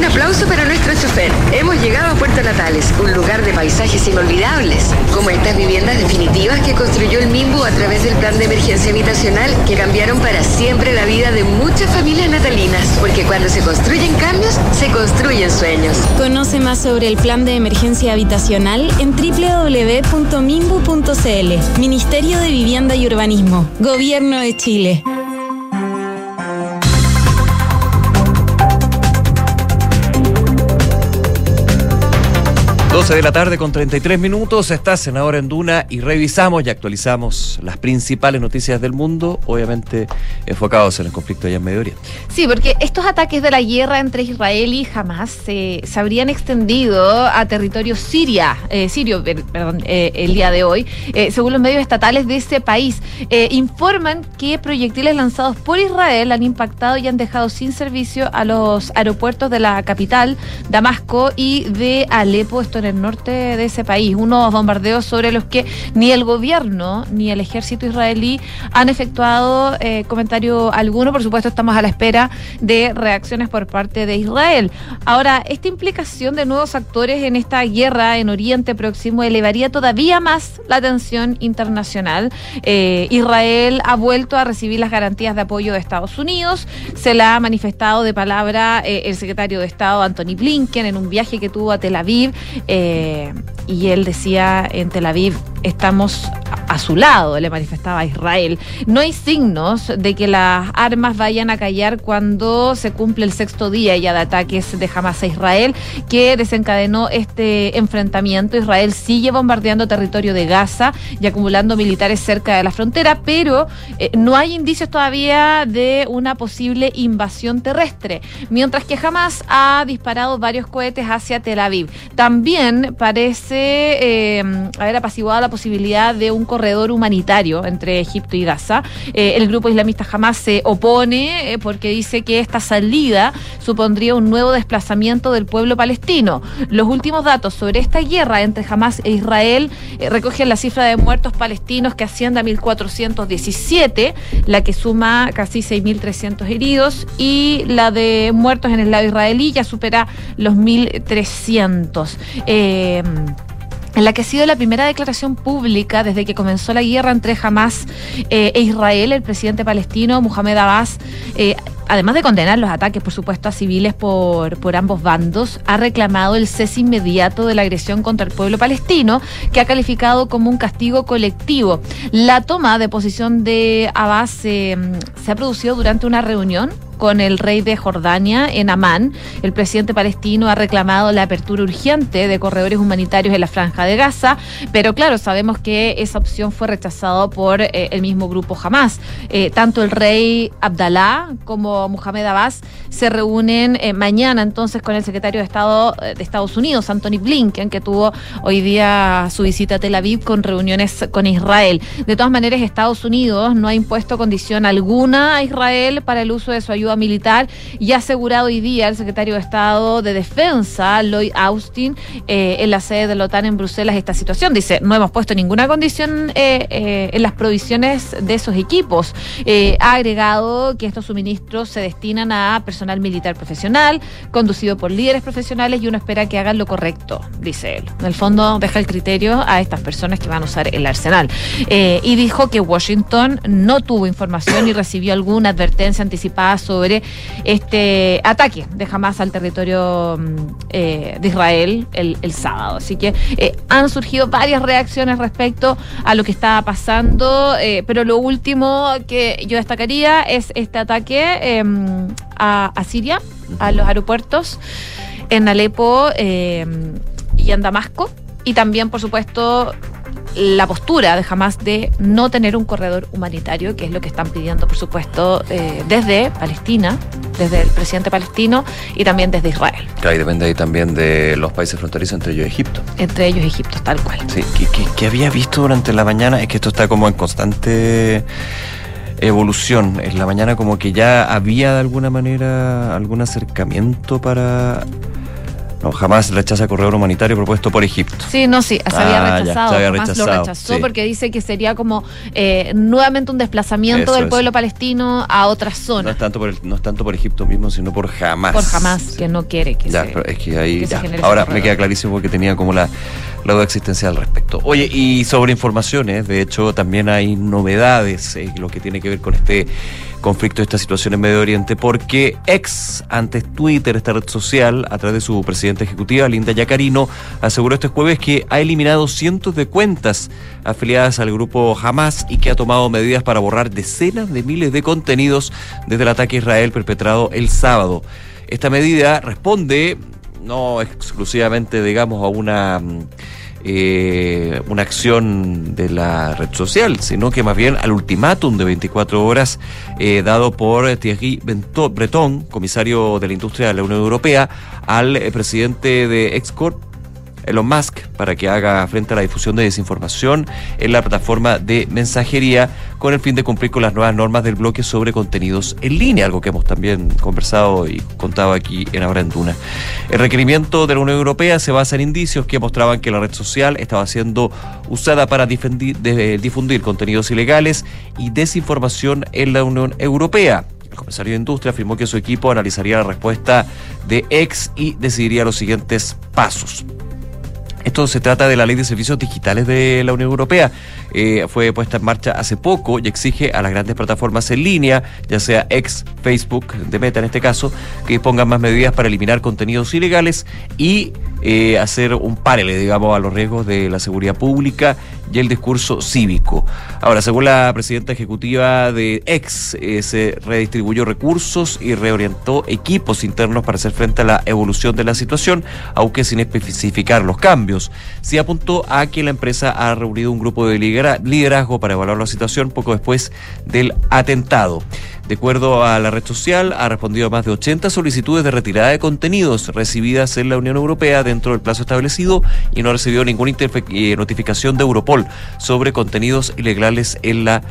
Un aplauso para nuestro chofer. Hemos llegado a Puerto Natales, un lugar de paisajes inolvidables, como estas viviendas definitivas que construyó el MIMBU a través del plan de emergencia habitacional que cambiaron para siempre la vida de muchas familias natalinas, porque cuando se construyen cambios, se construyen sueños. Conoce más sobre el plan de emergencia habitacional en www.mimbu.cl. Ministerio de Vivienda y Urbanismo, Gobierno de Chile. 12 de la tarde con 33 minutos, estás en Ahora en Duna y revisamos y actualizamos las principales noticias del mundo, obviamente enfocados en el conflicto allá en Medio Oriente. Sí, porque estos ataques de la guerra entre Israel y Hamas se habrían extendido a territorio siria, eh, sirio perdón, eh, el día de hoy, eh, según los medios estatales de ese país. informan que proyectiles lanzados por Israel han impactado y han dejado sin servicio a los aeropuertos de la capital, Damasco y de Alepo, esto en el norte de ese país. Unos bombardeos sobre los que ni el gobierno ni el ejército israelí han efectuado eh, comentario alguno. Por supuesto, estamos a la espera de reacciones por parte de Israel. Ahora, esta implicación de nuevos actores en esta guerra en Oriente Próximo elevaría todavía más la tensión internacional. Eh, Israel ha vuelto a recibir las garantías de apoyo de Estados Unidos. Se la ha manifestado de palabra eh, el secretario de Estado Anthony Blinken en un viaje que tuvo a Tel Aviv. Eh, y él decía en Tel Aviv, estamos a su lado, le manifestaba a Israel. No hay signos de que las armas vayan a callar cuando se cumple el sexto día ya de ataques de Hamas a Israel, que desencadenó este enfrentamiento. Israel sigue bombardeando territorio de Gaza y acumulando militares cerca de la frontera, pero eh, no hay indicios todavía de una posible invasión terrestre, mientras que Hamas ha disparado varios cohetes hacia Tel Aviv. También parece eh, haber apaciguado la posibilidad de un corredor humanitario entre Egipto y Gaza. Eh, el grupo islamista Hamas se opone eh, porque dice que esta salida supondría un nuevo desplazamiento del pueblo palestino. Los últimos datos sobre esta guerra entre Hamas e Israel eh, recogen la cifra de muertos palestinos que asciende a 1.417, la que suma casi 6.300 heridos, y la de muertos en el lado israelí ya supera los 1.300. Eh, en la que ha sido la primera declaración pública desde que comenzó la guerra entre Hamas eh, e Israel, el presidente palestino Mohamed Abbas, eh, además de condenar los ataques, por supuesto, a civiles por, por ambos bandos, ha reclamado el cese inmediato de la agresión contra el pueblo palestino, que ha calificado como un castigo colectivo. La toma de posición de Abbas eh, se ha producido durante una reunión con el rey de Jordania en Amán. El presidente palestino ha reclamado la apertura urgente de corredores humanitarios en la franja de Gaza, pero claro, sabemos que esa opción fue rechazada por eh, el mismo grupo Hamas. Eh, tanto el rey Abdalá como Mohamed Abbas se reúnen eh, mañana entonces con el secretario de Estado eh, de Estados Unidos, Anthony Blinken, que tuvo hoy día su visita a Tel Aviv con reuniones con Israel. De todas maneras, Estados Unidos no ha impuesto condición alguna a Israel para el uso de su ayuda militar y ha asegurado hoy día el secretario de Estado de Defensa, Lloyd Austin, eh, en la sede de la OTAN en Bruselas esta situación. Dice, no hemos puesto ninguna condición en las provisiones de esos equipos. Ha agregado que estos suministros se destinan a personal militar profesional, conducido por líderes profesionales y uno espera que hagan lo correcto, dice él. En el fondo deja el criterio a estas personas que van a usar el arsenal. Eh, y dijo que Washington no tuvo información y recibió alguna advertencia anticipada sobre este ataque de Hamas al territorio mm, eh, de Israel el, sábado. Así que eh, han surgido varias reacciones respecto a lo que estaba pasando, pero lo último que yo destacaría es este ataque eh, a, a Siria, a los aeropuertos en Alepo eh, y en Damasco. Y también, por supuesto, la postura de Hamas de no tener un corredor humanitario, que es lo que están pidiendo, por supuesto, eh, desde Palestina, desde el presidente palestino y también desde Israel, Claro, y depende ahí también de los países fronterizos, entre ellos Egipto. entre ellos Egipto, tal cual. Sí, que, que- que había visto durante la mañana, es que esto está como en constante evolución. En la mañana como que ya había de alguna manera algún acercamiento para... No, jamás rechaza corredor humanitario propuesto por Egipto. Sí, no, sí, se había Ah, ya, rechazado. se había Hamas lo rechazado, rechazó sí. porque dice que sería como eh, nuevamente un desplazamiento Eso del es. pueblo palestino a otra No zona es, tanto por el- no es tanto por Egipto mismo, sino por jamás. por Hamas, que no quiere que Ya, se... pero es que ahí que se ya. ese Ahora me queda clarísimo porque tenía como la, la duda existencial al respecto. Oye, y sobre informaciones, de hecho también hay novedades en lo que tiene que ver con este conflicto, esta situación en Medio Oriente, porque ex, antes Twitter, esta red social, a través de su presidenta ejecutiva, Linda Yacarino, aseguró este jueves que ha eliminado cientos de cuentas afiliadas al grupo Hamas y que ha tomado medidas para borrar decenas de miles de contenidos desde el ataque a Israel perpetrado el sábado. Esta medida responde no exclusivamente, digamos, a una, mm, eh, una acción de la red social, sino que más bien al ultimátum de 24 horas eh, dado por Thierry Breton, comisario de la industria de la Unión Europea, al eh, presidente de Excorp, Elon Musk para que haga frente a la difusión de desinformación en la plataforma de mensajería con el fin de cumplir con las nuevas normas del bloque sobre contenidos en línea, algo que hemos también conversado y contado aquí en Ahora en Duna. El requerimiento de la Unión Europea se basa en indicios que mostraban que la red social estaba siendo usada para difendi- de- difundir contenidos ilegales y desinformación en la Unión Europea. El comisario de Industria afirmó que su equipo analizaría la respuesta de ex y decidiría los siguientes pasos. Esto se trata de la ley de servicios digitales de la Unión Europea. Eh, fue puesta en marcha hace poco y exige a las grandes plataformas en línea, ya sea ex Facebook, de Meta en este caso, que pongan más medidas para eliminar contenidos ilegales y eh, hacer un paralelo, digamos, a los riesgos de la seguridad pública y el discurso cívico. Ahora, según la presidenta ejecutiva de ex, eh, se redistribuyó recursos y reorientó equipos internos para hacer frente a la evolución de la situación, aunque sin especificar los cambios. Sí apuntó a que la empresa ha reunido un grupo de lidera- liderazgo para evaluar la situación poco después del atentado. De acuerdo a la red social, ha respondido a más de 80 solicitudes de retirada de contenidos recibidas en la Unión Europea dentro del plazo establecido y no ha recibido ninguna eh, notificación de Europol sobre contenidos ilegales en la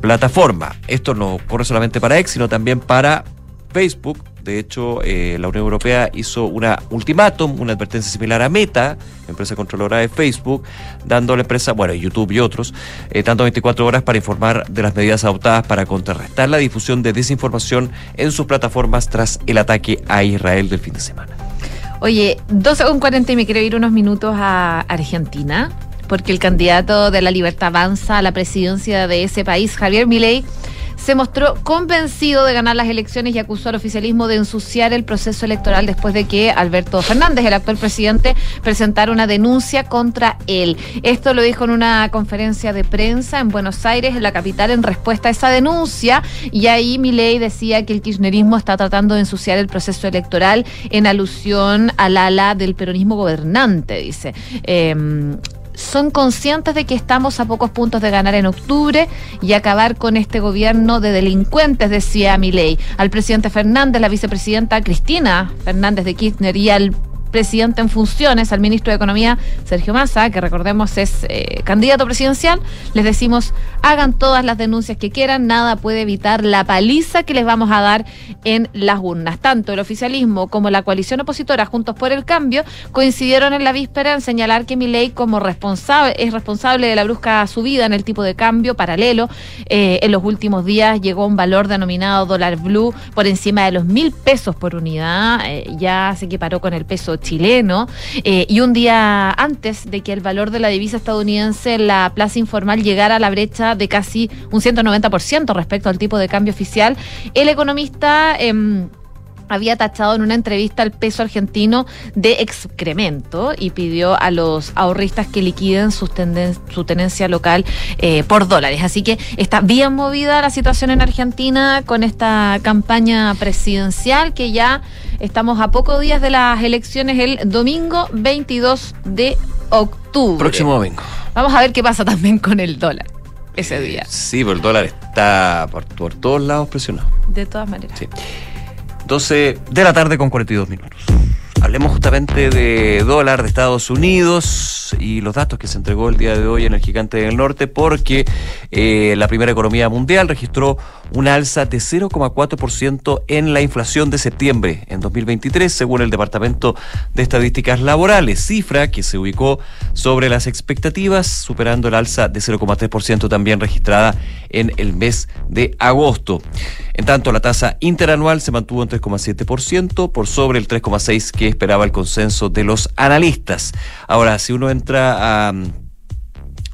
plataforma. Esto no corre solamente para X, sino también para Facebook. De hecho, eh, la Unión Europea hizo una ultimátum, una advertencia similar a Meta, empresa controladora de Facebook, dando a la empresa, bueno, YouTube y otros, eh, tanto 24 horas para informar de las medidas adoptadas para contrarrestar la difusión de desinformación en sus plataformas tras el ataque a Israel del fin de semana. Oye, 12 con 40 y me quiero ir unos minutos a Argentina, porque el candidato de la Libertad Avanza a la presidencia de ese país, Javier Milei, se mostró convencido de ganar las elecciones y acusó al oficialismo de ensuciar el proceso electoral después de que Alberto Fernández, el actual presidente, presentara una denuncia contra él. Esto lo dijo en una conferencia de prensa en Buenos Aires, en la capital, en respuesta a esa denuncia. Y ahí Milei decía que el kirchnerismo está tratando de ensuciar el proceso electoral en alusión al ala del peronismo gobernante, dice. Em, son conscientes de que estamos a pocos puntos de ganar en octubre y acabar con este gobierno de delincuentes, decía Milei. Al presidente Fernández, la vicepresidenta Cristina Fernández de Kirchner y al presidente en funciones, al ministro de Economía, Sergio Massa, que recordemos es eh, candidato presidencial, les decimos, hagan todas las denuncias que quieran, nada puede evitar la paliza que les vamos a dar en las urnas. Tanto el oficialismo como la coalición opositora, Juntos por el Cambio, coincidieron en la víspera en señalar que Milei como responsable, es responsable de la brusca subida en el tipo de cambio paralelo. Eh, en los últimos días llegó un valor denominado dólar blue por encima de los mil pesos por unidad, eh, ya se equiparó con el peso chileno eh, y un día antes de que el valor de la divisa estadounidense en la plaza informal llegara a la brecha de casi un 190% respecto al tipo de cambio oficial, el economista... em, había tachado en una entrevista al peso argentino de excremento y pidió a los ahorristas que liquiden sus tenden- su tenencia local eh, por dólares. Así que está bien movida la situación en Argentina con esta campaña presidencial que ya estamos a pocos días de las elecciones el domingo 22 de octubre. Próximo domingo. Vamos a ver qué pasa también con el dólar ese día. Sí, pero el dólar está por, por todos lados presionado. De todas maneras. Sí. 12 de la tarde con 42 minutos. Hablemos justamente de dólar de Estados Unidos y los datos que se entregó el día de hoy en el gigante del norte, porque eh, la primera economía mundial registró una alza de 0,4% en la inflación de septiembre en 2023, según el Departamento de Estadísticas Laborales, cifra que se ubicó sobre las expectativas, superando el alza de 0,3% también registrada en el mes de agosto. En tanto, la tasa interanual se mantuvo en 3,7%, por sobre el 3,6% que esperaba el consenso de los analistas. Ahora, si uno entra a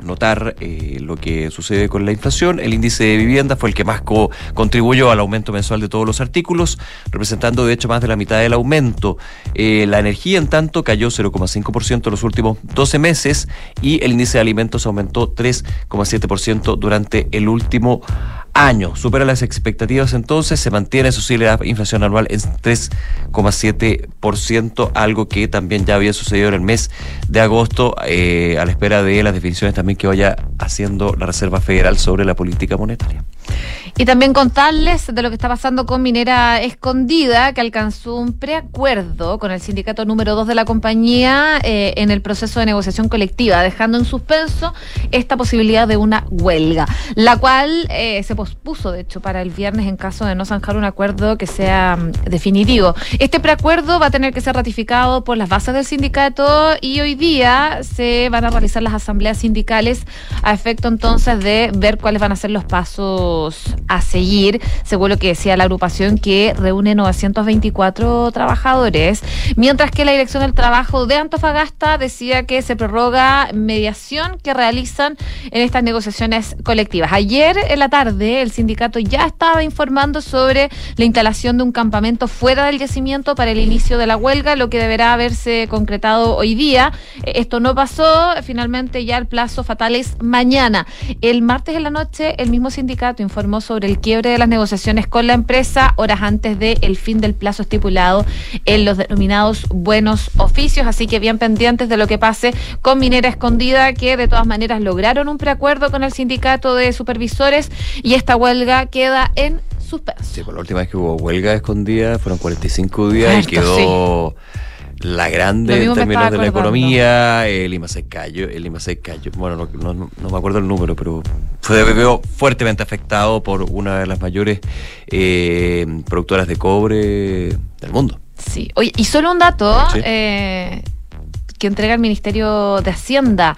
notar eh, lo que sucede con la inflación. El índice de vivienda fue el que más co- contribuyó al aumento mensual de todos los artículos, representando de hecho más de la mitad del aumento. Eh, la energía, en tanto, cayó 0,5% en los últimos 12 meses y el índice de alimentos aumentó 3,7% durante el último año. Supera las expectativas entonces, se mantiene su sí, la inflación anual en 3,7%, algo que también ya había sucedido en el mes de agosto, eh, a la espera de las definiciones también que vaya haciendo la Reserva Federal sobre la política monetaria. Y también contarles de lo que está pasando con Minera Escondida, que alcanzó un preacuerdo con el sindicato número 2 de la compañía eh, en el proceso de negociación colectiva, dejando en suspenso esta posibilidad de una huelga, la cual eh, se pospuso, de hecho, para el viernes en caso de no zanjar un acuerdo que sea mm, definitivo. Este preacuerdo va a tener que ser ratificado por las bases del sindicato y hoy día se van a realizar las asambleas sindicales a efecto entonces de ver cuáles van a ser los pasos a seguir, según lo que decía la agrupación que reúne 924 trabajadores, mientras que la Dirección del Trabajo de Antofagasta decía que se prorroga mediación que realizan en estas negociaciones colectivas. Ayer en la tarde el sindicato ya estaba informando sobre la instalación de un campamento fuera del yacimiento para el inicio de la huelga, lo que deberá haberse concretado hoy día. Esto no pasó, finalmente ya el plazo fatal es mañana. El martes en la noche el mismo sindicato informó sobre el quiebre de las negociaciones con la empresa horas antes del fin del plazo estipulado en los denominados buenos oficios, así que bien pendientes de lo que pase con Minera Escondida, que de todas maneras lograron un preacuerdo con el sindicato de supervisores y esta huelga queda en suspenso. Sí, por la última vez que hubo huelga escondida fueron 45 días y Harto, quedó la grande en términos de la economía, el IMASEC cayó, el IMASEC cayó, bueno, no, no- no- no me acuerdo el número, pero fue veo fuertemente afectado por una de las mayores eh, productoras de cobre del mundo. Sí, oye, y solo un dato Sí. eh, que entrega el Ministerio de Hacienda.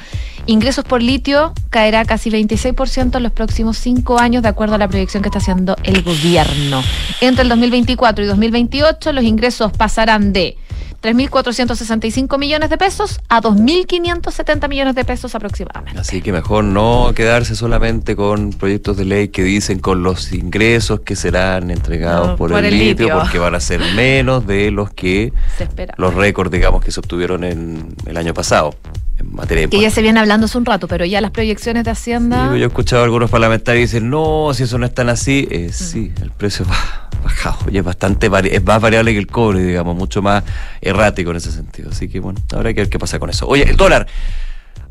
Ingresos por litio caerá casi 26% en los próximos cinco años, de acuerdo a la proyección que está haciendo el gobierno. Entre el 2024 y 2028, los ingresos pasarán de 3.465 millones de pesos a 2.570 millones de pesos aproximadamente. Así que mejor no quedarse solamente con proyectos de ley que dicen con los ingresos que serán entregados No, por, por el, el litio, litio. porque van a ser menos de los que Se los récords, digamos, que se obtuvieron en el año pasado en materia de Que ya se viene hablando hace un rato, pero ya las proyecciones de Hacienda... Sí, yo he escuchado a algunos parlamentarios dicen, no, si eso no es tan así, eh, sí, el precio va bajado y es bastante vari- es más variable que el cobre, digamos, mucho más errático en ese sentido. Así que bueno, habrá que ver qué pasa con eso. Oye, el dólar.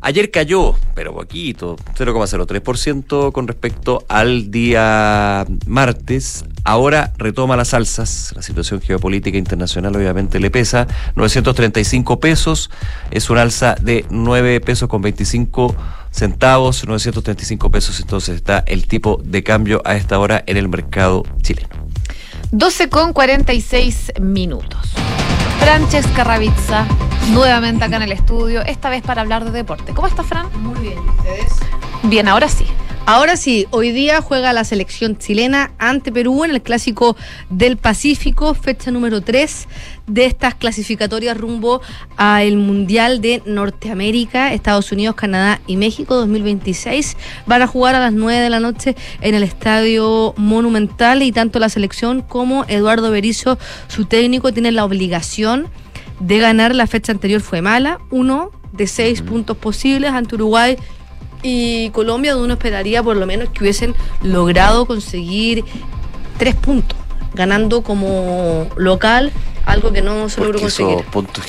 Ayer cayó, pero poquito, 0,03% con respecto al día martes. Ahora retoma las alzas. La situación geopolítica internacional obviamente le pesa. 935 pesos es un alza de 9 pesos con 25 centavos. 935 pesos entonces está el tipo de cambio a esta hora en el mercado chileno. 12 con 46 minutos. Francesca Ravizza, nuevamente acá en el estudio, esta vez para hablar de deporte. ¿Cómo está, Fran? Muy bien, ¿y ustedes? Bien, ahora sí. Ahora sí, hoy día juega la selección chilena ante Perú en el Clásico del Pacífico, fecha número 3 de estas clasificatorias rumbo al Mundial de Norteamérica, Estados Unidos, Canadá y México 2026. Van a jugar a las 9 de la noche en el Estadio Monumental y tanto la selección como Eduardo Berizzo, su técnico, tienen la obligación de ganar. La fecha anterior fue mala, uno de seis puntos posibles ante Uruguay y Colombia, donde uno esperaría por lo menos que hubiesen logrado conseguir tres puntos, ganando como local, algo que no se logró conseguir. esos puntos,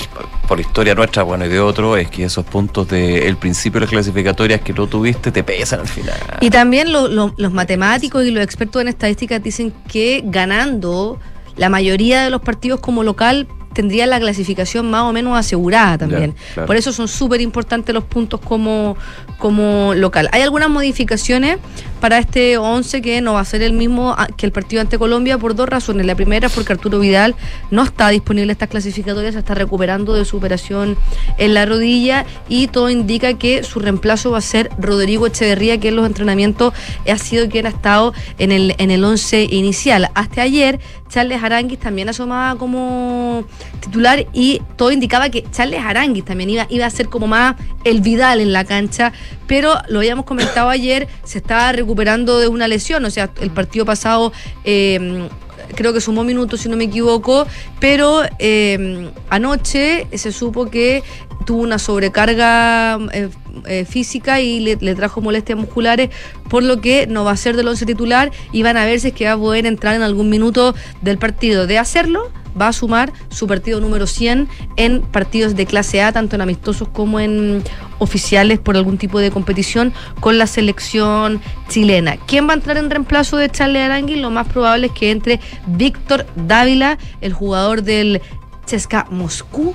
por historia nuestra, bueno, y de otro, es que esos puntos del principio de las clasificatorias que no tuviste te pesan al final. Y también lo- lo- los matemáticos y los expertos en estadística dicen que ganando la mayoría de los partidos como local tendría la clasificación más o menos asegurada también. Claro. Por eso son súper importantes los puntos como, como local. Hay algunas modificaciones para este 11 que no va a ser el mismo ah, que el partido ante Colombia por dos razones. La primera es porque Arturo Vidal no está disponible en estas clasificatorias, se está recuperando de su operación en la rodilla y todo indica que su reemplazo va a ser Rodrigo Echeverría, que en los entrenamientos ha sido quien ha estado en el, en el 11 inicial. Hasta ayer, Charles Aranguis también asomaba como titular y todo indicaba que Charles Aranguis también iba, iba a ser como más el Vidal en la cancha, pero lo habíamos comentado ayer, se estaba recuperando de una lesión, o sea, el partido pasado... eh, creo que sumó minutos si no me equivoco, pero eh, anoche se supo que tuvo una sobrecarga eh, eh, física y le, trajo molestias musculares, por lo que no va a ser del once titular y van a ver si es que va a poder entrar en algún minuto del partido. De hacerlo, va a sumar su partido número 100 en partidos de clase A, tanto en amistosos como en oficiales por algún tipo de competición con la selección chilena. ¿Quién va a entrar en reemplazo de Charles Arangui? Lo más probable es que entre Víctor Dávila, el jugador del Chesca Moscú.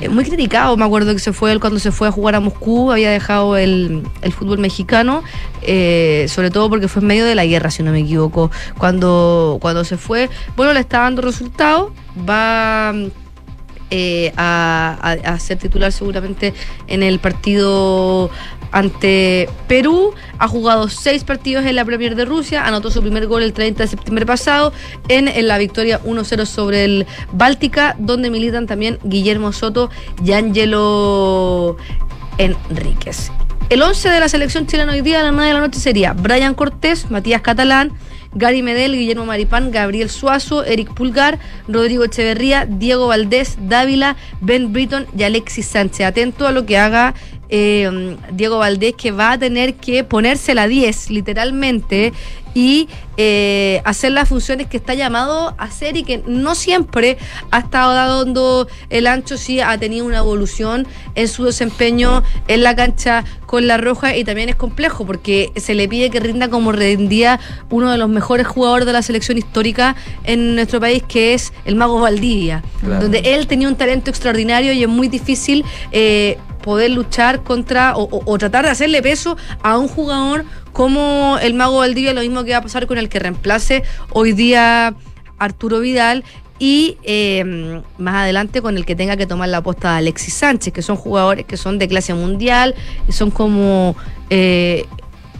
Eh, muy criticado, me acuerdo que se fue él cuando se fue a jugar a Moscú, había dejado el, el fútbol mexicano, eh, sobre todo porque fue en medio de la guerra, si no me equivoco, cuando, cuando se fue. Bueno, le está dando resultados, va eh, a, a- a ser titular seguramente en el partido ante Perú. Ha jugado seis partidos en la Premier de Rusia. Anotó su primer gol el 30 de septiembre pasado en, la victoria 1-0 sobre el Báltica, donde militan también Guillermo Soto y Ángelo Enríquez. El 11 de la selección chilena hoy día a las 9 de la noche sería Brian Cortés, Matías Catalán, Gary Medel, Guillermo Maripán, Gabriel Suazo, Eric Pulgar, Rodrigo Echeverría, Diego Valdés, Dávila, Ben Britton y Alexis Sánchez. Atento a lo que haga eh, Diego Valdés, que va a tener que ponerse la 10, literalmente, y eh, hacer las funciones que está llamado a hacer y que no siempre ha estado dando el ancho, sí ha tenido una evolución en su desempeño en la cancha con la roja y también es complejo porque se le pide que rinda como rendía uno de los mejores jugadores de la selección histórica en nuestro país, que es el Mago Valdivia, Claro. donde él tenía un talento extraordinario y es muy difícil eh, poder luchar contra o, tratar de hacerle peso a un jugador como el Mago Valdivia, lo mismo que va a pasar con el que reemplace hoy día Arturo Vidal y eh, más adelante con el que tenga que tomar la aposta de Alexis Sánchez, que son jugadores que son de clase mundial, son como eh,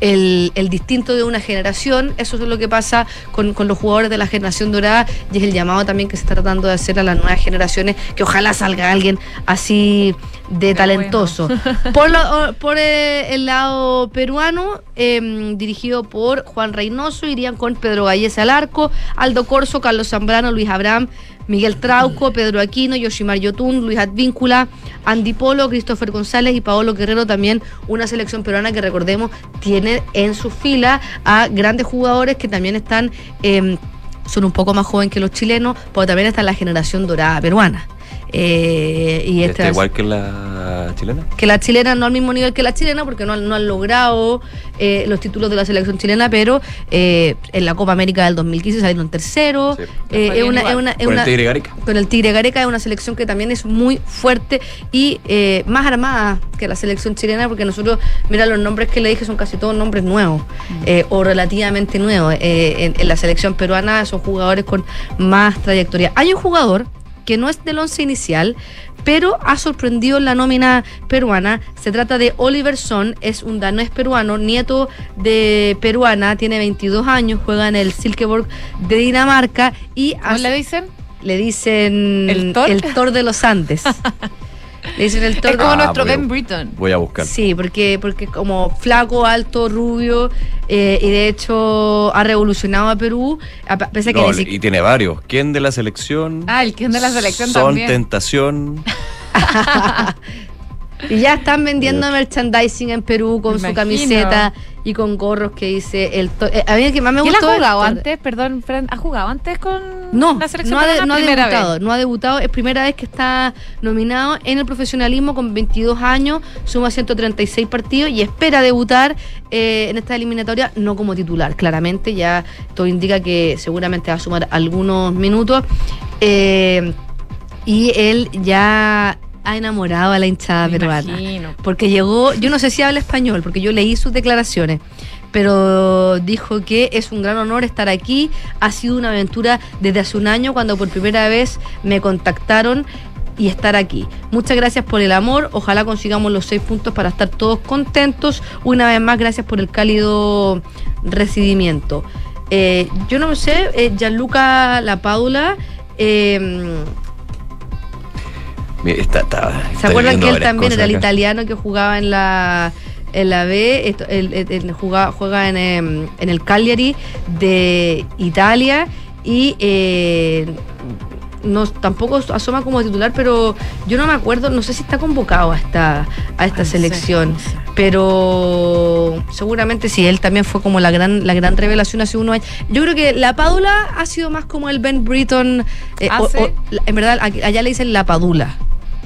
el, el distinto de una generación. Eso es lo que pasa con, con los jugadores de la generación dorada y es el llamado también que se está tratando de hacer a las nuevas generaciones, que ojalá salga alguien así de talentoso. Por, lo- por eh, el lado peruano, eh, dirigido por Juan Reynoso, irían con Pedro Gallés al arco, Aldo Corso, Carlos Zambrano, Luis Abraham, Miguel Trauco, Pedro Aquino, Yoshimar Yotun, Luis Advíncula, Andy Polo, Christopher González y Paolo Guerrero, también una selección peruana que recordemos tiene en su fila a grandes jugadores que también están, eh, son un poco más jóvenes que los chilenos, pero también está la generación dorada peruana. Eh, y Está esta igual que la chilena. que la chilena no al mismo nivel que la chilena porque no, han- no han logrado eh, los títulos de la selección chilena pero eh, en la Copa América del 2015 salieron tercero. Eh, es una, es una- es Con el Tigre Gareca. con el Tigre Gareca es una selección que también es muy fuerte y eh, más armada que la selección chilena porque nosotros mira los nombres que le dije son casi todos nombres nuevos eh, o relativamente nuevos. Eh, en, en la selección peruana son jugadores con más trayectoria. Hay un jugador que no es del once inicial, pero ha sorprendido en la nómina peruana. Se trata de Oliver Son, es un danés peruano, nieto de peruana, tiene 22 años, juega en el Silkeborg de Dinamarca y ¿Cómo le dicen? Le dicen ¿El Thor? de los Andes. le dicen el Thor Es como de- nuestro Ben Britton. Voy a buscar. Sí, porque, porque como flaco, alto, rubio, eh, y de hecho ha revolucionado a Perú, a- pese a que No, y tiene varios. ¿Quién de la selección? Ah, el es de la selección Son también. Tentación. Y ya están vendiendo merchandising en Perú con Me su imagino. camiseta y con gorros que dice el to- eh, a mí el que más me ¿Quién gustó ha jugado el- antes? Perdón, Fran, ¿ha jugado antes con No, la selección no ha, de- no ha debutado, vez. no ha debutado, es primera vez que está nominado en el profesionalismo con 22 años, suma 136 partidos y espera debutar eh, en esta eliminatoria, no como titular, claramente, ya todo indica que seguramente va a sumar algunos minutos. Eh, y él ya ha enamorado a la hinchada Me peruana. imagino. Porque llegó, yo no sé si habla español, porque yo leí sus declaraciones, pero dijo que es un gran honor estar aquí. Ha sido una aventura desde hace un año cuando por primera vez me contactaron y estar aquí. Muchas gracias por el amor. Ojalá consigamos los seis puntos para estar todos contentos. Una vez más, gracias por el cálido recibimiento. Eh, yo no sé, eh, Gianluca Lapadula. Eh, Mira, está, está- ¿Se acuerdan que él también era el acá. italiano que jugaba en la en la B, esto- él, él- él juega, juega en, em, en el Cagliari de Italia y eh, no, tampoco asoma como titular, pero yo no me acuerdo, no sé si está convocado a esta, a esta selección, pero seguramente sí, él también fue como la gran, la gran revelación hace unos años. Yo creo que la Padula ha sido más como el Ben Britton, eh, ¿Ah, o- sí? o- en verdad allá le dicen la Padula.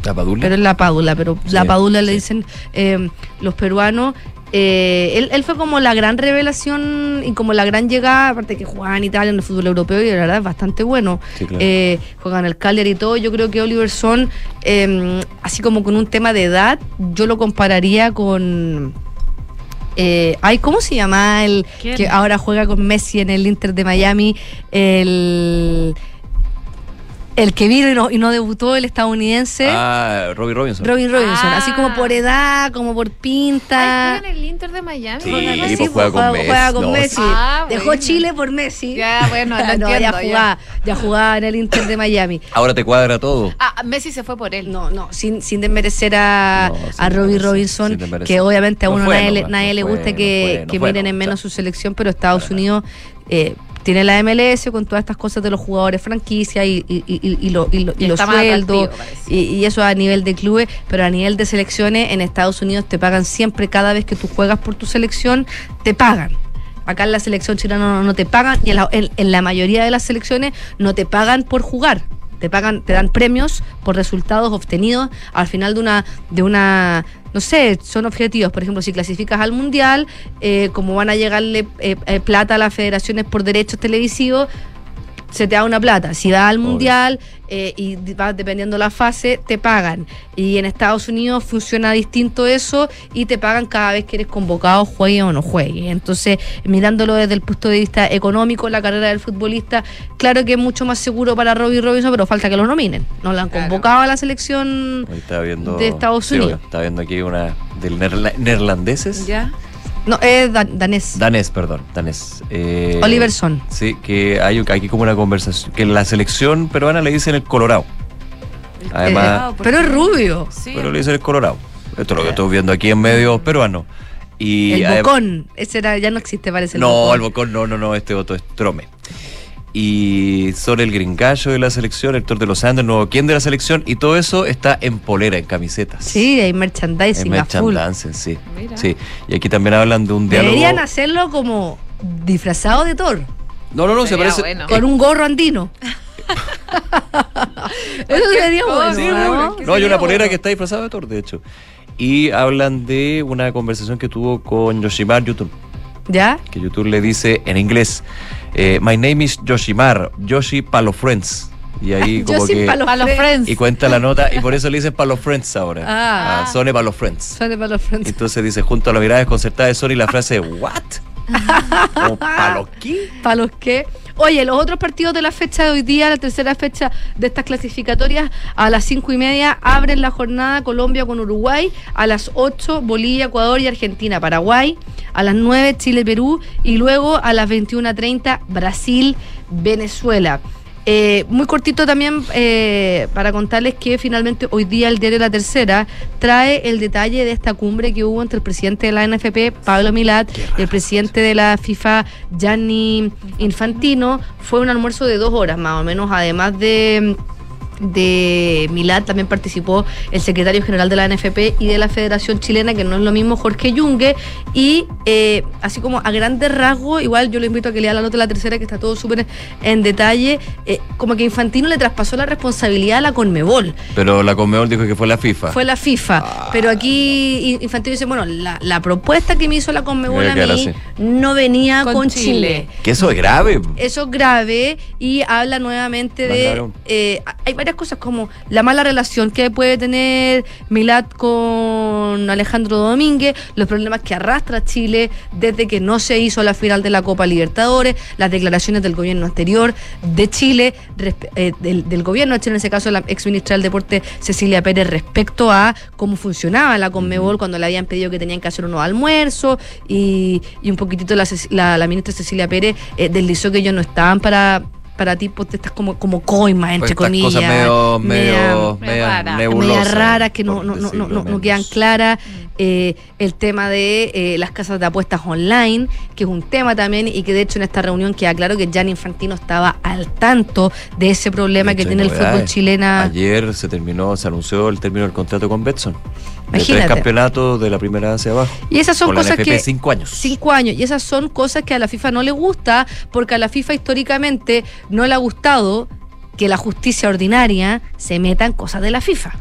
¿La Padula? Pero es la Padula, pero Sí, la Padula le dicen eh, los peruanos. Eh, él, él fue como la gran revelación y como la gran llegada, aparte que jugaba en Italia en el fútbol europeo y la verdad es bastante bueno. Sí, claro. Eh, juega en el Cagliari y todo. Yo creo que Oliver Son, eh, así como con un tema de edad, yo lo compararía con. Eh, ay, ¿cómo se llama el ¿Quién? que ahora juega con Messi en el Inter de Miami? El El que vino y no, y no debutó, el estadounidense. Ah, Robbie Robinson. Robin Robinson, Ah. así como por edad, como por pinta. Ay, juega en el Inter de Miami. Sí, pues Sí, juega con Messi. juega con No, Messi. Ah, Dejó bueno. Chile por Messi. Ya, bueno, lo no, entiendo, ya ya. jugaba, ya jugaba en el Inter de Miami. Ahora te cuadra todo. Ah, Messi se fue por él. No, no, sin, sin desmerecer a, a Robbie desmerecer, Robinson, que obviamente a No uno fue, nadie, nadie no le fue, gusta no que, que miren en menos o sea, su selección, pero Estados Unidos eh, tiene la MLS con todas estas cosas de los jugadores franquicia y, y, y, y, lo- y lo- los sueldos y, y eso a nivel de clubes, pero a nivel de selecciones en Estados Unidos te pagan siempre cada vez que tú juegas por tu selección, te pagan. Acá en la selección chilena no, no te pagan y en la, en- en la mayoría de las selecciones no te pagan por jugar. Te pagan, te dan premios por resultados obtenidos al final de una, de una, no sé, son objetivos. Por ejemplo, si clasificas al mundial, eh, como van a llegarle eh, eh, plata a las federaciones por derechos televisivos, se te da una plata. Si vas al mundial eh, y vas dependiendo la fase, te pagan. Y en Estados Unidos funciona distinto eso y te pagan cada vez que eres convocado, juegue o no juegue. Entonces, mirándolo desde el punto de vista económico, la carrera del futbolista, claro que es mucho más seguro para Robbie Robinson, pero falta que lo nominen. No lo han convocado a la selección. Viendo. De Estados sí, Unidos. estaba viendo aquí una del neerla- neerlandeses. Ya. No, es dan- danés. Danés, perdón, danés. Eh, Oliverson. Sí, que hay aquí como una conversación. Que en la selección peruana le dicen el Colorado. Además, Eh, pero es rubio. pero le dicen el Colorado. Esto es lo que estoy viendo aquí en medios peruanos. Y el bocón. Ese era, ya no existe, parece. el No, bocón. el bocón, no, no, no, este otro es Trome. Y son el gringallo de la selección, el Tor de los Andes, nuevo quién de la selección, y todo eso está en polera, en camisetas. Sí, hay en merchandising a full. merchandising, sí. sí. Y aquí también hablan de un diálogo. Deberían hacerlo como disfrazado de Thor. No, no, no, se parece. Con un gorro andino. Eso sería bueno. Sí, ¿no? No, hay una polera que está disfrazada de Thor, de hecho. Y hablan de una conversación que tuvo con Yoshimar YouTube. ¿Ya? Que YouTube le dice en inglés: eh, My name is Yoshimar, Yoshi Palo Friends. Y ahí como que. Palo Palo Friends. Y cuenta la nota, y por eso le dicen Palo Friends ahora. Ah. Ah, Sone Palo Friends. Son de Palo Friends. Entonces dice, junto a la mirada desconcertada de Sony, la frase, ¿What? ¿Como palo qué? ¿Para los que? Oye, los otros partidos de la fecha de hoy día, la tercera fecha de estas clasificatorias, a las cinco y media abren la jornada Colombia con Uruguay, a las 8 Bolivia, Ecuador y Argentina, Paraguay, a las 9 Chile, Perú y luego a las 21.30 Brasil, Venezuela. Eh, muy cortito también eh, para contarles que finalmente hoy día el diario La Tercera trae el detalle de esta cumbre que hubo entre el presidente de la NFP, Pablo Milat, y el presidente de la FIFA, Gianni Infantino. Fue un almuerzo de dos horas más o menos, además de de Milat también participó el secretario general de la NFP y de la Federación Chilena, que no es lo mismo, Jorge Yungue, y eh, así como a grandes rasgos, igual yo lo invito a que lea la nota de la tercera, que está todo súper en detalle, eh, como que Infantino le traspasó la responsabilidad a la Conmebol. Pero la Conmebol dijo que fue la FIFA. Fue la FIFA. Pero aquí Infantino dice, bueno, la, la propuesta que me hizo la Conmebol a mí no venía con, Con Chile. Chile. Que eso es grave. Eso es grave y habla nuevamente de... Eh, hay varias cosas como la mala relación que puede tener Milat con Alejandro Domínguez, los problemas que arrastra Chile desde que no se hizo la final de la Copa Libertadores, las declaraciones del gobierno anterior de Chile, eh, del, del gobierno de Chile, en ese caso la ex ministra del Deporte Cecilia Pérez, respecto a cómo funcionaba la Conmebol cuando le habían pedido que tenían que hacer unos almuerzos y, y un poquitito la, la, la ministra Cecilia Pérez eh, deslizó que ellos no estaban para para tipos de estas como, como coimas, entre Estas comillas. cosas medio, medio, nebulosas, media raras que no, no, no, no, quedan claras. Eh, el tema de eh, las casas de apuestas online, que es un tema también, y que de hecho en esta reunión queda claro que Gianni Infantino estaba al tanto de ese problema que tiene el fútbol chilena. Ayer se terminó, se anunció el término del contrato con Betson. De Imagínate. tres campeonatos de la primera hacia abajo. Y esas son con cosas la NFP que. cinco años. Cinco años. Y esas son cosas que a la FIFA no le gusta, porque a la FIFA históricamente no le ha gustado que la justicia ordinaria se meta en cosas de la FIFA.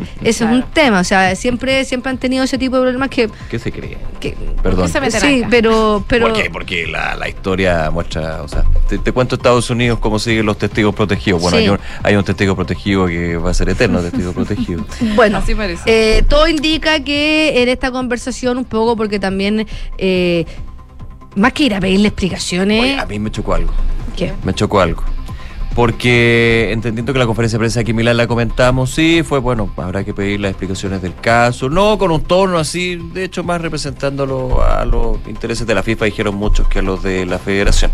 Ese es un tema. O sea, siempre, siempre han tenido ese tipo de problemas que. ¿Qué se cree? que Perdón. se meten sí, acá? pero. pero ¿Por qué? Porque la, la historia muestra, o sea, te, te cuento Estados Unidos cómo siguen los testigos protegidos. Bueno, Sí. hay, un, hay un testigo protegido que va a ser eterno, testigo protegido. Bueno, Así parece. eh, todo indica que en esta conversación, un poco, porque también. eh, más que ir a pedirle explicaciones. Oye, a mí me chocó algo. ¿Qué? Me chocó algo. Porque entendiendo que la conferencia de prensa aquí en Milán la comentamos, sí, fue bueno, habrá que pedir las explicaciones del caso, no con un tono así, de hecho más representándolo a los intereses de la FIFA, dijeron muchos que a los de la federación.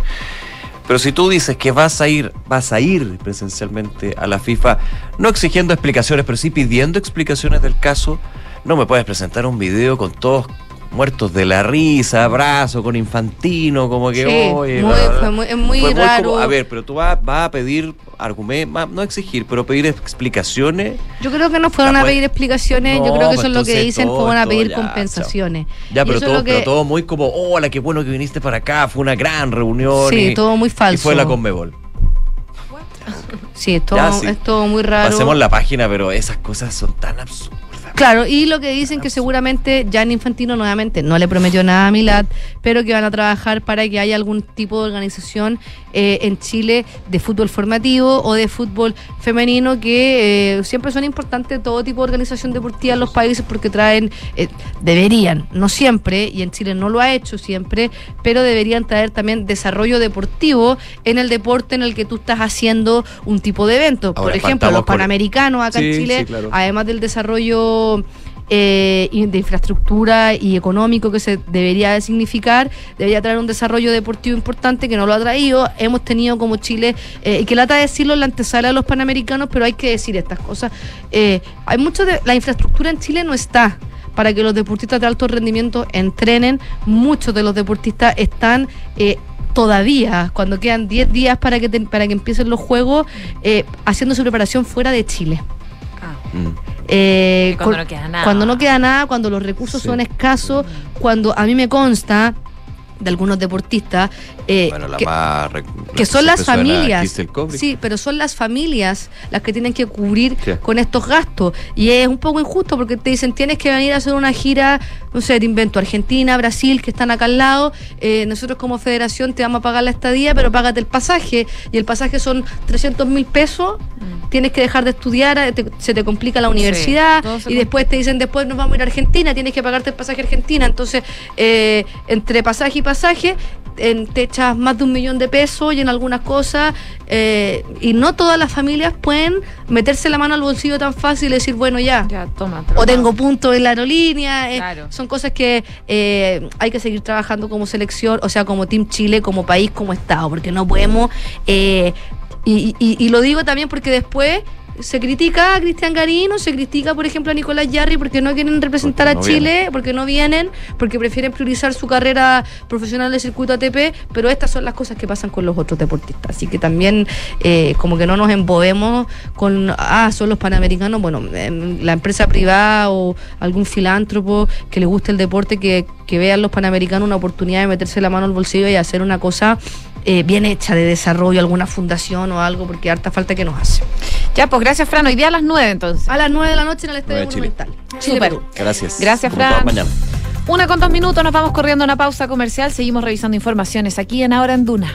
Pero si tú dices que vas a ir, vas a ir presencialmente a la FIFA, no exigiendo explicaciones, pero sí pidiendo explicaciones del caso, no me puedes presentar un video con todos muertos de la risa, abrazo con Infantino, como que Sí, oye, muy- bla, bla, bla. fue muy- es muy Fue raro. como, a ver, pero tú vas, vas a pedir argumentos, no exigir, pero pedir explicaciones. Yo creo que no fueron a pedir explicaciones, yo creo que eso es lo que dicen, todo fueron a pedir compensaciones. Ya, Y pero todo, que- pero todo muy como, hola, qué bueno que viniste para acá, fue una gran reunión. Sí, y- todo muy Y falso. fue la Conmebol. Sí, es todo, Ya, sí. es todo muy raro. Pasemos la página, pero esas cosas son tan absurdas. Claro, y lo que dicen que seguramente Gianni Infantino nuevamente no le prometió nada a Milad, pero que van a trabajar para que haya algún tipo de organización eh, en Chile de fútbol formativo o de fútbol femenino, que eh, siempre son importantes todo tipo de organización deportiva en los países porque traen, eh, deberían, no siempre, y en Chile no lo ha hecho siempre, pero deberían traer también desarrollo deportivo en el deporte en el que tú estás haciendo un tipo de evento. Por ejemplo, los panamericanos acá en Chile, sí, claro. además del desarrollo eh, de infraestructura y económico que se debería de significar, debería traer un desarrollo deportivo importante que no lo ha traído. Hemos tenido como Chile, eh, y que lata decirlo en la antesala de los panamericanos, pero hay que decir estas cosas. Eh, hay mucho de la infraestructura en Chile no está para que los deportistas de alto rendimiento entrenen. Muchos de los deportistas están todavía, cuando quedan 10 días para que, te- para que empiecen los juegos, eh, haciendo su preparación fuera de Chile. Eh, cuando no queda nada. Cuando no queda nada, cuando los recursos Sí. son escasos, cuando a mí me consta de algunos deportistas eh, Bueno, la que, más. que son las familias. Sí, pero son las familias las que tienen que cubrir Sí. con estos gastos. Y es un poco injusto porque te dicen tienes que venir a hacer una gira, no sé, te invento, Argentina, Brasil, que están acá al lado. eh, nosotros como federación te vamos a pagar la estadía, pero págate el pasaje. Y el pasaje son 300 mil pesos. Tienes que dejar de estudiar, eh, te- se te complica la universidad. y después te dicen, después nos vamos a ir a Argentina, tienes que pagarte el pasaje a Argentina. Entonces, eh, entre pasaje y pasaje, en, te echas más de un millón de pesos y en algunas cosas. eh, y no todas las familias pueden meterse la mano al bolsillo tan fácil y decir, bueno, ya. Ya, toma. O tengo puntos en la aerolínea. eh, Claro. Son cosas que eh, hay que seguir trabajando como selección, o sea, como Team Chile, como país, como Estado, porque no podemos. y, y- y lo digo también porque después se critica a Cristian Garino, se critica, por ejemplo, a Nicolás Yarri porque no quieren representar Porque no a Chile, porque no vienen, porque prefieren priorizar su carrera profesional del circuito ATP, pero estas son las cosas que pasan con los otros deportistas. Así que también, eh, como que no nos embobemos con, ah, son los panamericanos, bueno, em, la empresa privada o algún filántropo que le guste el deporte, que, que vean los panamericanos una oportunidad de meterse la mano al bolsillo y hacer una cosa eh, bien hecha de desarrollo, alguna fundación o algo, porque harta falta que nos hace. Ya, pues gracias, Fran. Hoy día a las 9 entonces. A las 9 de la noche en el Estadio Chile. Monumental. Perú. Gracias. Gracias, Fran. mañana. Una con dos minutos, nos vamos corriendo a una pausa comercial. Seguimos revisando informaciones aquí en Ahora en Duna.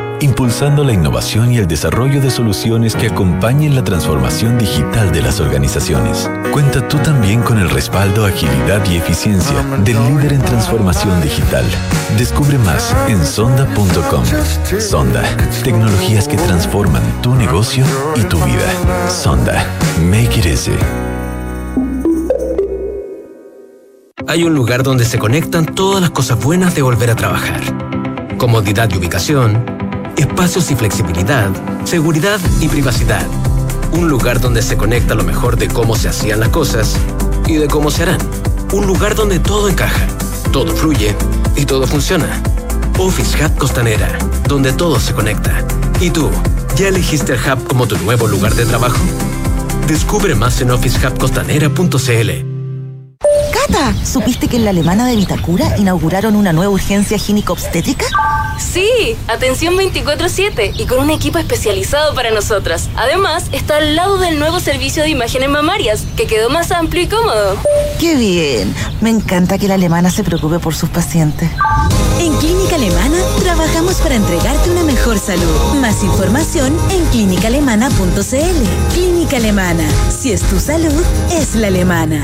impulsando la innovación y el desarrollo de soluciones que acompañen la transformación digital de las organizaciones. Cuenta tú también con el respaldo, agilidad y eficiencia del líder en transformación digital. Descubre más en sonda.com. Sonda, tecnologías que transforman tu negocio y tu vida. Sonda, make it easy. Hay un lugar donde se conectan todas las cosas buenas de volver a trabajar. Comodidad y ubicación, espacios y flexibilidad, seguridad y privacidad. Un lugar donde se conecta lo mejor de cómo se hacían las cosas y de cómo se harán. Un lugar donde todo encaja, todo fluye y todo funciona. Office Hub Costanera, donde todo se conecta. ¿Y tú, ya elegiste el Hub como tu nuevo lugar de trabajo? Descubre más en officehubcostanera.cl. Cata, ¿supiste que en la alemana de Vitacura inauguraron una nueva urgencia gínico-obstétrica? Sí, atención 24/7 y con un equipo especializado para nosotras. Además, está al lado del nuevo servicio de imágenes mamarias, que quedó más amplio y cómodo. ¡Qué bien! Me encanta que la alemana se preocupe por sus pacientes. En Clínica Alemana trabajamos para entregarte una mejor salud. Más información en clínicaalemana.cl. Clínica Alemana. Si es tu salud, es la alemana.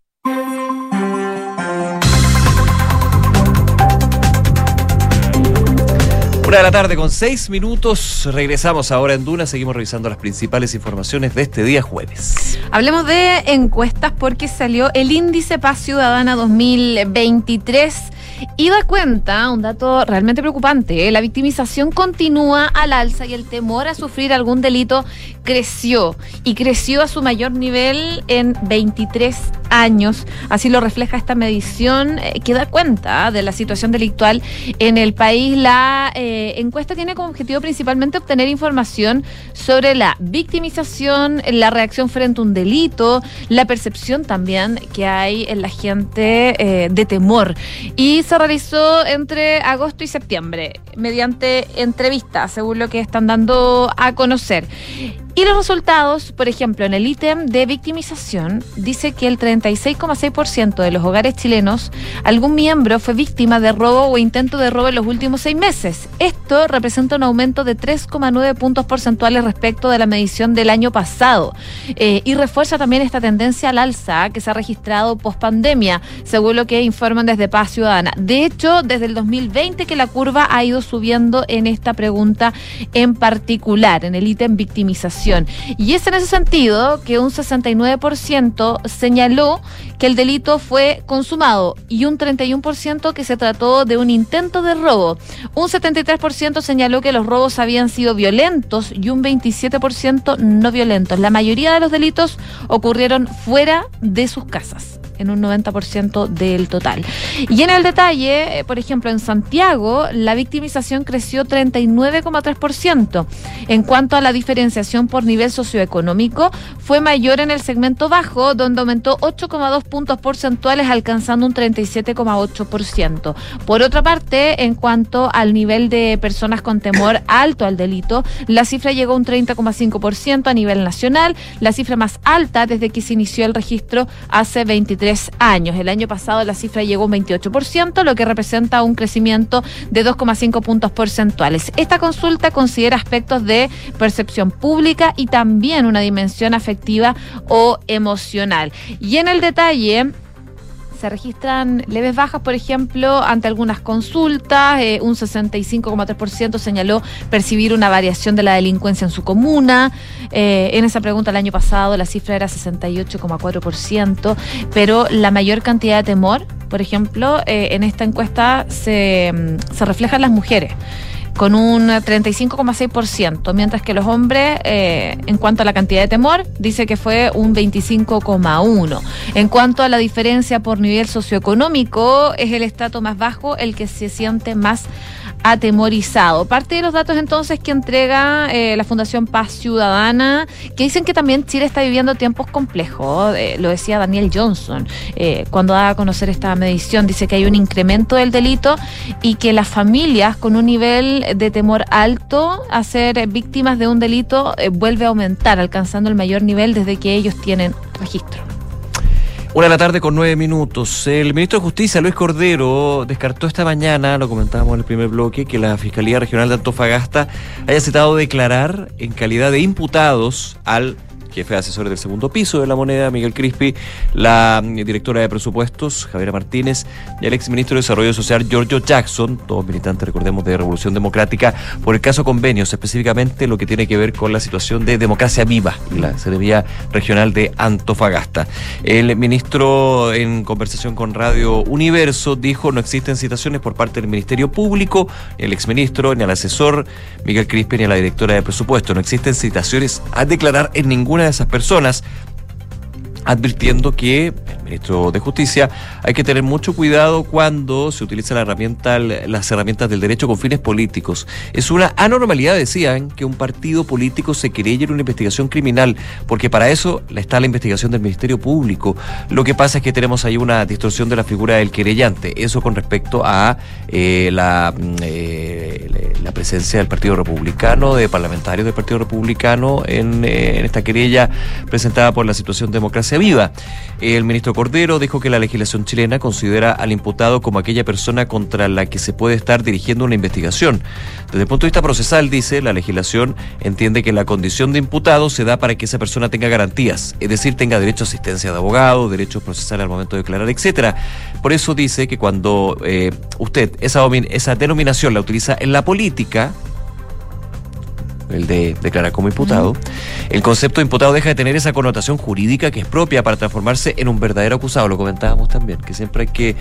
Una de la tarde con seis minutos. Regresamos ahora en Duna. Seguimos revisando las principales informaciones de este día jueves. Hablemos de encuestas porque salió el índice Paz Ciudadana 2023 y da cuenta, un dato realmente preocupante, ¿eh? la victimización continúa al alza y el temor a sufrir algún delito creció y creció a su mayor nivel en 23 años. Así lo refleja esta medición eh, que da cuenta de la situación delictual en el país. La eh, encuesta tiene como objetivo principalmente obtener información sobre la victimización, la reacción frente a un delito, la percepción también que hay en la gente eh, de temor. Y se realizó entre agosto y septiembre mediante entrevistas, según lo que están dando a conocer. Y los resultados, por ejemplo, en el ítem de victimización, dice que el 36,6% de los hogares chilenos, algún miembro fue víctima de robo o intento de robo en los últimos seis meses. Esto representa un aumento de 3,9 puntos porcentuales respecto de la medición del año pasado. Eh, y refuerza también esta tendencia al alza que se ha registrado post pandemia, según lo que informan desde Paz Ciudadana. De hecho, desde el 2020 que la curva ha ido subiendo en esta pregunta en particular, en el ítem victimización. Y es en ese sentido que un 69% señaló que el delito fue consumado y un 31% que se trató de un intento de robo. Un 73% señaló que los robos habían sido violentos y un 27% no violentos. La mayoría de los delitos ocurrieron fuera de sus casas en un 90% del total. Y en el detalle, eh, por ejemplo, en Santiago, la victimización creció 39,3%. En cuanto a la diferenciación por nivel socioeconómico, fue mayor en el segmento bajo, donde aumentó 8,2 puntos porcentuales, alcanzando un 37,8%. Por otra parte, en cuanto al nivel de personas con temor alto al delito, la cifra llegó a un 30,5% a nivel nacional, la cifra más alta desde que se inició el registro hace 23 años. El año pasado la cifra llegó a un 28%, lo que representa un crecimiento de 2,5 puntos porcentuales. Esta consulta considera aspectos de percepción pública y también una dimensión afectiva o emocional. Y en el detalle se registran leves bajas, por ejemplo, ante algunas consultas. Eh, un 65,3% señaló percibir una variación de la delincuencia en su comuna. Eh, en esa pregunta el año pasado la cifra era 68,4%, pero la mayor cantidad de temor, por ejemplo, eh, en esta encuesta se, mm, se refleja en las mujeres con un 35,6%, mientras que los hombres, eh, en cuanto a la cantidad de temor, dice que fue un 25,1%. En cuanto a la diferencia por nivel socioeconómico, es el estrato más bajo el que se siente más atemorizado. Parte de los datos entonces que entrega eh, la Fundación Paz Ciudadana, que dicen que también Chile está viviendo tiempos complejos, eh, lo decía Daniel Johnson eh, cuando da a conocer esta medición, dice que hay un incremento del delito y que las familias con un nivel de temor alto a ser víctimas de un delito vuelve a aumentar, alcanzando el mayor nivel desde que ellos tienen registro. Una de la tarde con nueve minutos. El ministro de Justicia, Luis Cordero, descartó esta mañana, lo comentábamos en el primer bloque, que la Fiscalía Regional de Antofagasta haya citado declarar en calidad de imputados al jefe de asesores del segundo piso de la moneda, Miguel Crispi, la mm, directora de presupuestos, Javiera Martínez, y el exministro de Desarrollo Social, Giorgio Jackson, todos militantes, recordemos, de Revolución Democrática, por el caso convenios, específicamente lo que tiene que ver con la situación de democracia viva y la Seremía Regional de Antofagasta. El ministro, en conversación con Radio Universo, dijo no existen citaciones por parte del Ministerio Público, el exministro, ni al asesor Miguel Crispi, ni a la directora de presupuesto. No existen citaciones a declarar en ninguna de esas personas advirtiendo que el ministro de Justicia hay que tener mucho cuidado cuando se utiliza la herramienta, las herramientas del derecho con fines políticos. Es una anormalidad, decían, que un partido político se querelle en una investigación criminal, porque para eso está la investigación del Ministerio Público. Lo que pasa es que tenemos ahí una distorsión de la figura del querellante. Eso con respecto a eh, la, mm, eh, la presencia del Partido Republicano, de parlamentarios del Partido Republicano en, eh, en esta querella presentada por la situación democracia viva. El ministro Cordero dijo que la legislación chilena considera al imputado como aquella persona contra la que se puede estar dirigiendo una investigación. Desde el punto de vista procesal, dice, la legislación entiende que la condición de imputado se da para que esa persona tenga garantías, es decir, tenga derecho a asistencia de abogado, derechos procesales al momento de declarar, etcétera. Por eso dice que cuando eh, usted esa, esa denominación la utiliza en la política, política el de declarar como imputado, el concepto de imputado deja de tener esa connotación jurídica que es propia para transformarse en un verdadero acusado. Lo comentábamos también, que siempre hay que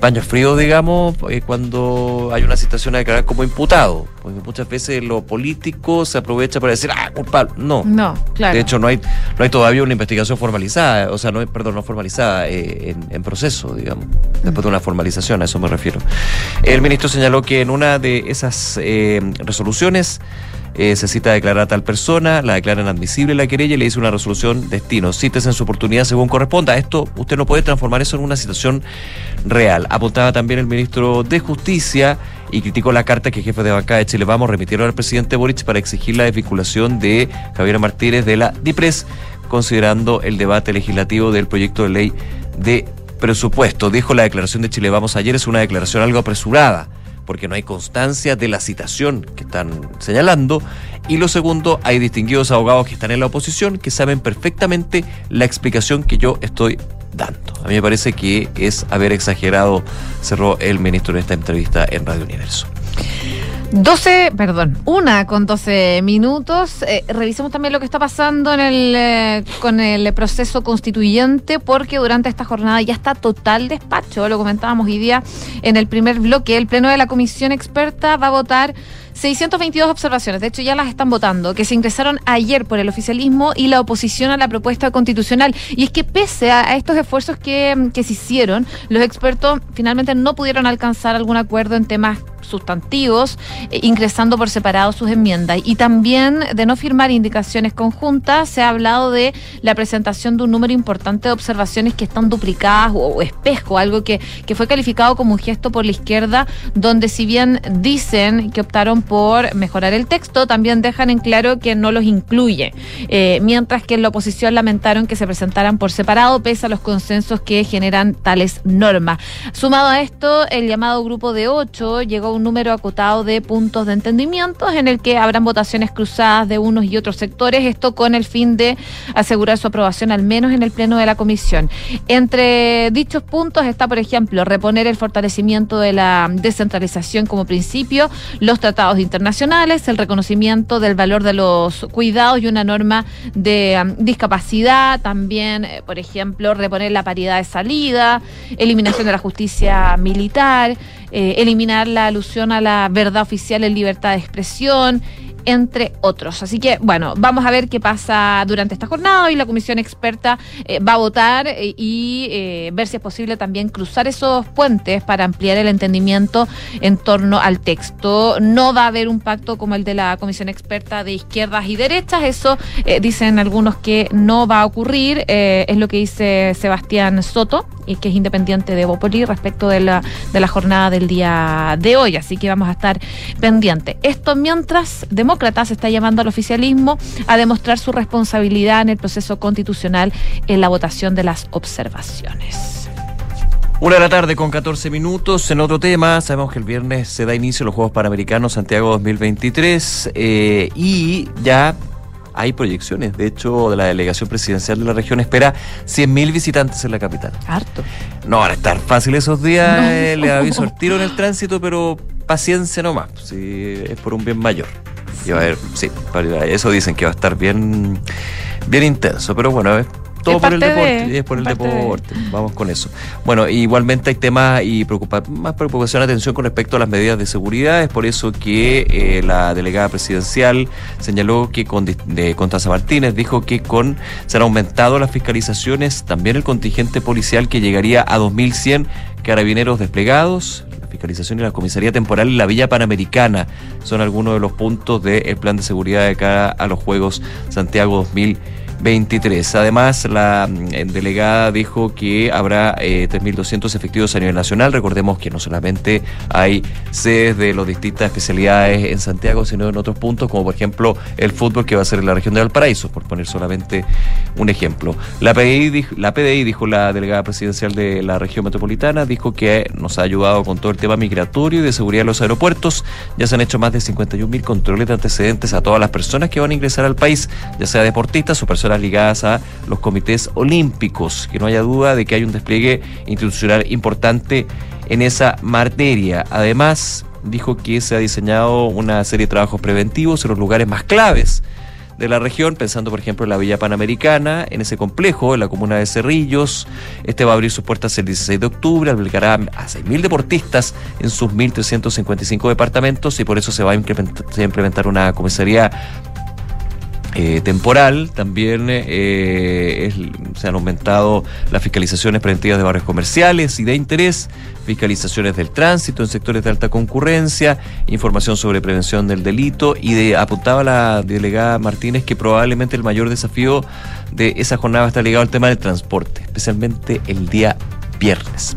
paño frío, digamos, eh, cuando hay una situación a declarar como imputado. Porque muchas veces lo político se aprovecha para decir, ah, culpable. No. No, claro. De hecho, no hay, no hay todavía una investigación formalizada, o sea, no hay, perdón, no formalizada eh, en, en proceso, digamos, después de una formalización, a eso me refiero. El ministro señaló que en una de esas eh, resoluciones, eh, se cita a declarar a tal persona, la declaran admisible la querella y le dice una resolución destino. Cites en su oportunidad según corresponda. Esto usted no puede transformar eso en una situación real. Apuntaba también el ministro de Justicia y criticó la carta que jefe de bancada de Chile Vamos remitieron al presidente Boric para exigir la desvinculación de Javier Martínez de la DIPRES, considerando el debate legislativo del proyecto de ley de presupuesto. Dijo la declaración de Chile Vamos ayer es una declaración algo apresurada porque no hay constancia de la citación que están señalando. Y lo segundo, hay distinguidos abogados que están en la oposición que saben perfectamente la explicación que yo estoy dando. A mí me parece que es haber exagerado, cerró el ministro en esta entrevista en Radio Universo. 12, perdón, una con 12 minutos. Eh, revisemos también lo que está pasando en el, eh, con el proceso constituyente, porque durante esta jornada ya está total despacho. Lo comentábamos hoy día en el primer bloque. El Pleno de la Comisión Experta va a votar 622 observaciones, de hecho ya las están votando, que se ingresaron ayer por el oficialismo y la oposición a la propuesta constitucional. Y es que pese a, estos esfuerzos que, que se hicieron, los expertos finalmente no pudieron alcanzar algún acuerdo en temas sustantivos, eh, ingresando por separado sus enmiendas. Y también de no firmar indicaciones conjuntas, se ha hablado de la presentación de un número importante de observaciones que están duplicadas o, o espejo, algo que, que fue calificado como un gesto por la izquierda, donde si bien dicen que optaron por mejorar el texto, también dejan en claro que no los incluye, eh, mientras que en la oposición lamentaron que se presentaran por separado, pese a los consensos que generan tales normas. Sumado a esto, el llamado grupo de ocho llegó a un número acotado de puntos de entendimientos en el que habrán votaciones cruzadas de unos y otros sectores, esto con el fin de asegurar su aprobación al menos en el pleno de la comisión. Entre dichos puntos está, por ejemplo, reponer el fortalecimiento de la descentralización como principio, los tratados internacionales, el reconocimiento del valor de los cuidados y una norma de um, discapacidad, también, eh, por ejemplo, reponer la paridad de salida, eliminación de la justicia militar, eh, eliminar la alusión a la verdad oficial en libertad de expresión, entre otros. Así que, bueno, vamos a ver qué pasa durante esta jornada y la comisión experta eh, va a votar eh, y eh, ver si es posible también cruzar esos puentes para ampliar el entendimiento en torno al texto. No va a haber un pacto como el de la comisión experta de izquierdas y derechas, eso dicen algunos que no va a ocurrir, es lo que dice Sebastián Soto, y que es independiente de Bopoli respecto de la, de la jornada del día de hoy. Así que vamos a estar pendientes. Esto mientras Demócratas está llamando al oficialismo a demostrar su responsabilidad en el proceso constitucional en la votación de las observaciones. Una de la tarde con 14 minutos. En otro tema, sabemos que el viernes se da inicio a los Juegos Panamericanos Santiago 2023 eh, y ya hay proyecciones. De hecho, de la delegación presidencial de la región espera 100.000 visitantes en la capital. Harto. No van a estar fácil esos días, No. eh, les aviso el tiro en el tránsito, pero paciencia nomás, si es por un bien mayor. Y va a haber, sí, eso dicen que va a estar bien, bien intenso, pero bueno, es todo por el de- deporte, es por el de- deporte, vamos con eso. Bueno, igualmente hay temas y preocupa, más preocupación, atención con respecto a las medidas de seguridad, es por eso que eh, la delegada presidencial señaló que con, de, con Taza Martínez dijo que con se han aumentado las fiscalizaciones, también el contingente policial que llegaría a 2.100 carabineros desplegados, la fiscalización y la comisaría temporal en la Villa Panamericana son algunos de los puntos del plan de seguridad de cara a los Juegos Santiago 2023. Además, la mm, delegada dijo que habrá eh, 3.200 efectivos a nivel nacional. Recordemos que no solamente hay sedes de las distintas especialidades en Santiago, sino en otros puntos, como por ejemplo el fútbol que va a ser en la región de Valparaíso, por poner solamente un ejemplo. La PDI, la PDI, dijo la delegada presidencial de la región metropolitana, dijo que nos ha ayudado con todo el tema migratorio y de seguridad en los aeropuertos. Ya se han hecho más de 51 mil controles de antecedentes a todas las personas que van a ingresar al país, ya sea deportistas o personas ligadas a los comités olímpicos. Que no haya duda de que hay un despliegue institucional importante en esa materia. Además, dijo que se ha diseñado una serie de trabajos preventivos en los lugares más claves de la región, pensando por ejemplo en la Villa Panamericana, en ese complejo, en la comuna de Cerrillos. Este va a abrir sus puertas el 16 de octubre, albergará a 6.000 deportistas en sus 1.355 departamentos y por eso se va a implementar, se va a implementar una comisaría eh, temporal. También eh, es- se han aumentado las fiscalizaciones preventivas de barrios comerciales y de interés, fiscalizaciones del tránsito en sectores de alta concurrencia, información sobre prevención del delito y de, apuntaba la delegada Martínez que probablemente el mayor desafío de esa jornada estar ligado al tema del transporte, especialmente el día viernes.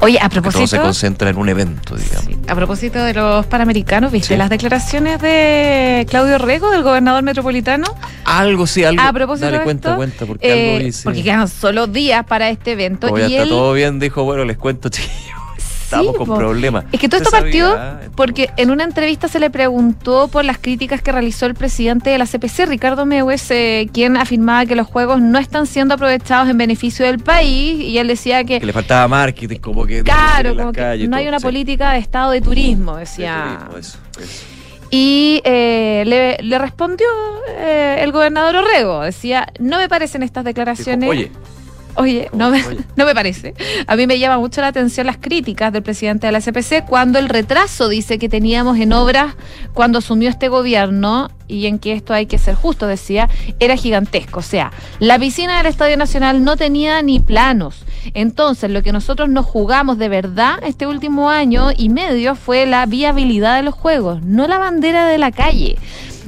Oye, a Que todo se propósito, concentra en un evento, digamos. a propósito de los panamericanos, ¿viste Sí. las declaraciones de Claudio Rego, del gobernador metropolitano? Algo, sí, algo. A propósito Dale, de cuenta, esto, cuenta, porque eh, algo dice. porque quedan solo días para este evento ya y está él todo bien, dijo, bueno, les cuento, chicos. Estamos con po. problemas. Es que todo esto partió sabía, ¿eh? porque en una entrevista se le preguntó por las críticas que realizó el presidente de la CPC, Ricardo Mewes, eh, quien afirmaba que los juegos no están siendo aprovechados en beneficio del país y él decía que, Que le faltaba marketing, como que. claro, como que calles no hay todo, una sí. política de estado de turismo, De decía. turismo, eso, eso. Y eh, le, le respondió eh, el gobernador Orrego, decía, no me parecen estas declaraciones. Dijo, Oye, Oye, no me, no me parece. A mí me llama mucho la atención las críticas del presidente de la SPC cuando el retraso dice que teníamos en obras cuando asumió este gobierno y en que esto hay que ser justo, decía, era gigantesco. O sea, la piscina del Estadio Nacional no tenía ni planos. Entonces, lo que nosotros nos jugamos de verdad este último año y medio fue la viabilidad de los juegos, no la bandera de la calle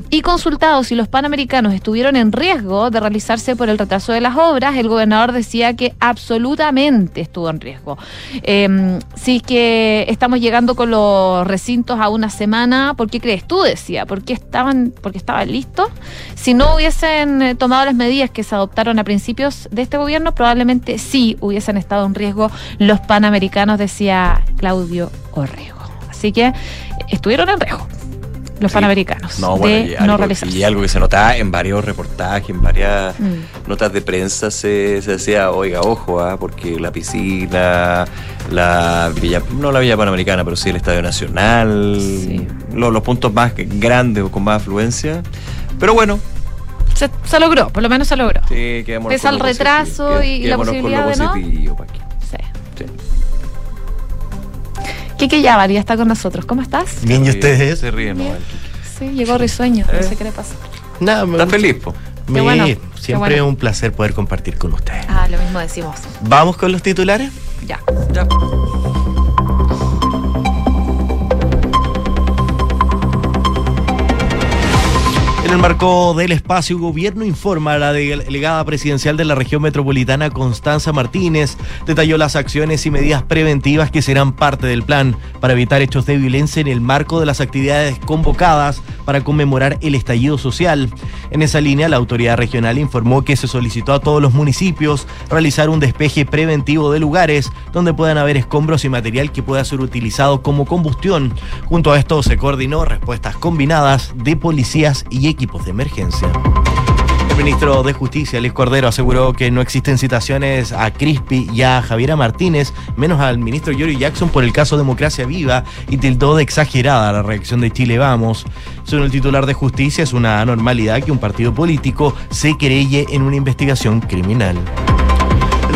y consultados si los panamericanos estuvieron en riesgo de realizarse por el retraso de las obras, el gobernador decía que absolutamente estuvo en riesgo. Eh, sí que estamos llegando con los recintos a una semana, ¿por qué crees tú? Decía, ¿por qué estaban, porque estaban listos? Si no hubiesen eh, tomado las medidas que se adoptaron a principios de este gobierno, probablemente sí hubiesen estado en riesgo los panamericanos, decía Claudio Orrego. Así que estuvieron en riesgo los panamericanos No, bueno, y de algo, no realizarse. y algo que se notaba en varios reportajes, en varias Mm. notas de prensa se, se decía, oiga, ojo, ah, porque la piscina, la Villa, no la Villa Panamericana, pero sí el Estadio Nacional, lo- los puntos más grandes o con más afluencia. Pero bueno, Se, se logró, por lo menos se logró. sí, Pese al retraso positivo, y- y la posibilidad de no. positivo, Kike Yavar ya está con nosotros. ¿Cómo estás? Bien, ¿y ustedes? Se ríen, ¿no? Sí, llegó risueño. No sé qué le pasa. Nada, me ¿Estás gusta. feliz, po? Me- bueno, siempre bueno. es un placer poder compartir con ustedes. Ah, lo mismo decimos. ¿Vamos con los titulares? Ya. Ya. En el marco del espacio, Gobierno informa a la delegada presidencial de la región metropolitana, Constanza Martínez, detalló las acciones y medidas preventivas que serán parte del plan para evitar hechos de violencia en el marco de las actividades convocadas para conmemorar el estallido social. En esa línea, la autoridad regional informó que se solicitó a todos los municipios realizar un despeje preventivo de lugares donde puedan haber escombros y material que pueda ser utilizado como combustión. Junto a esto se coordinó respuestas combinadas de policías y equipos de emergencia. El ministro de Justicia, Luis Cordero, aseguró que no existen citaciones a Crispi y a Javiera Martínez, menos al ministro Yuri Jackson por el caso Democracia Viva, y tildó de exagerada la reacción de Chile Vamos. Según el titular de Justicia, es una anormalidad que un partido político se querelle en una investigación criminal.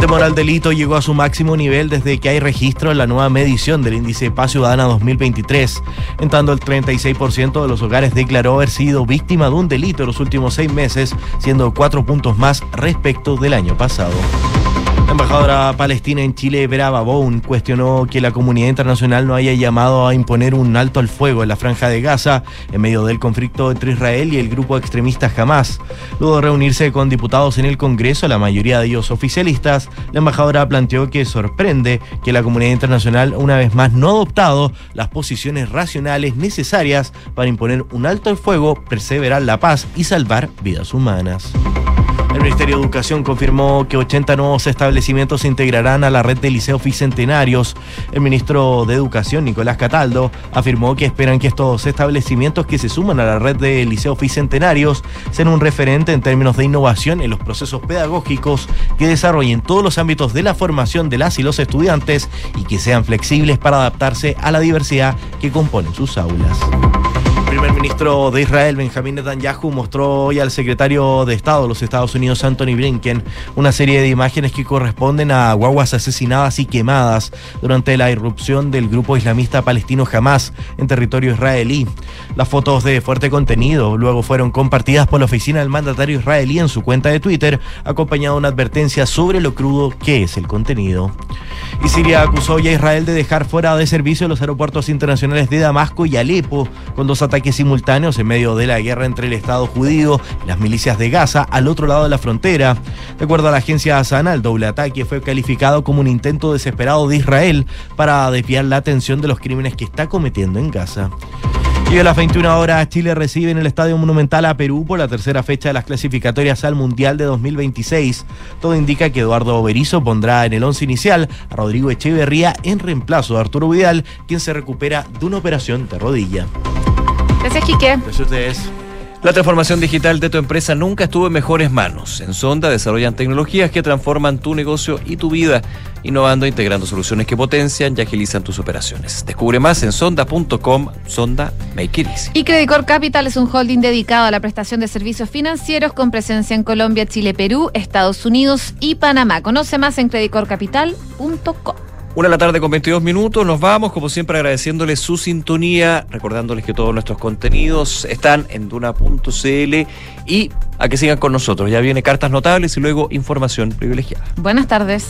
El temor al delito llegó a su máximo nivel desde que hay registro en la nueva medición del índice Paz Ciudadana 2023. En tanto, el 36% de los hogares declaró haber sido víctima de un delito en los últimos seis meses, siendo cuatro puntos más respecto del año pasado. La embajadora palestina en Chile, Vera Babón, cuestionó que la comunidad internacional no haya llamado a imponer un alto al fuego en la franja de Gaza en medio del conflicto entre Israel y el grupo extremista Hamas. Luego de reunirse con diputados en el Congreso, la mayoría de ellos oficialistas, la embajadora planteó que sorprende que la comunidad internacional una vez más no ha adoptado las posiciones racionales necesarias para imponer un alto al fuego, perseverar la paz y salvar vidas humanas. El Ministerio de Educación confirmó que 80 nuevos establecimientos se integrarán a la red de liceos bicentenarios. El ministro de Educación, Nicolás Cataldo, afirmó que esperan que estos establecimientos que se suman a la red de liceos bicentenarios sean un referente en términos de innovación en los procesos pedagógicos que desarrollen todos los ámbitos de la formación de las y los estudiantes y que sean flexibles para adaptarse a la diversidad que componen sus aulas. Primer ministro de Israel, Benjamín Netanyahu, mostró hoy al secretario de Estado de los Estados Unidos, Anthony Blinken, una serie de imágenes que corresponden a guaguas asesinadas y quemadas durante la irrupción del grupo islamista palestino Hamas en territorio israelí. Las fotos de fuerte contenido luego fueron compartidas por la oficina del mandatario israelí en su cuenta de Twitter, acompañado de una advertencia sobre lo crudo que es el contenido. Y Siria acusó ya a Israel de dejar fuera de servicio los aeropuertos internacionales de Damasco y Alepo, con dos ataques simultáneos en medio de la guerra entre el Estado judío y las milicias de Gaza al otro lado de la frontera. De acuerdo a la agencia Sana, el doble ataque fue calificado como un intento desesperado de Israel para desviar la atención de los crímenes que está cometiendo en Gaza. Y a las 21 horas Chile recibe en el Estadio Monumental a Perú por la tercera fecha de las clasificatorias al Mundial de 2026. Todo indica que Eduardo Berizo pondrá en el once inicial a Rodrigo Echeverría en reemplazo de Arturo Vidal, quien se recupera de una operación de rodilla. Gracias, Quique. Gracias a ustedes. La transformación digital de tu empresa nunca estuvo en mejores manos. En Sonda desarrollan tecnologías que transforman tu negocio y tu vida, innovando e integrando soluciones que potencian y agilizan tus operaciones. Descubre más en sonda.com. Sonda Make It Easy. Y Credit Corp Capital es un holding dedicado a la prestación de servicios financieros con presencia en Colombia, Chile, Perú, Estados Unidos y Panamá. Conoce más en creditcorpcapital.com. Una de la tarde con 22 minutos, nos vamos, como siempre agradeciéndoles su sintonía, recordándoles que todos nuestros contenidos están en duna.cl y a que sigan con nosotros. Ya viene cartas notables y luego información privilegiada. Buenas tardes.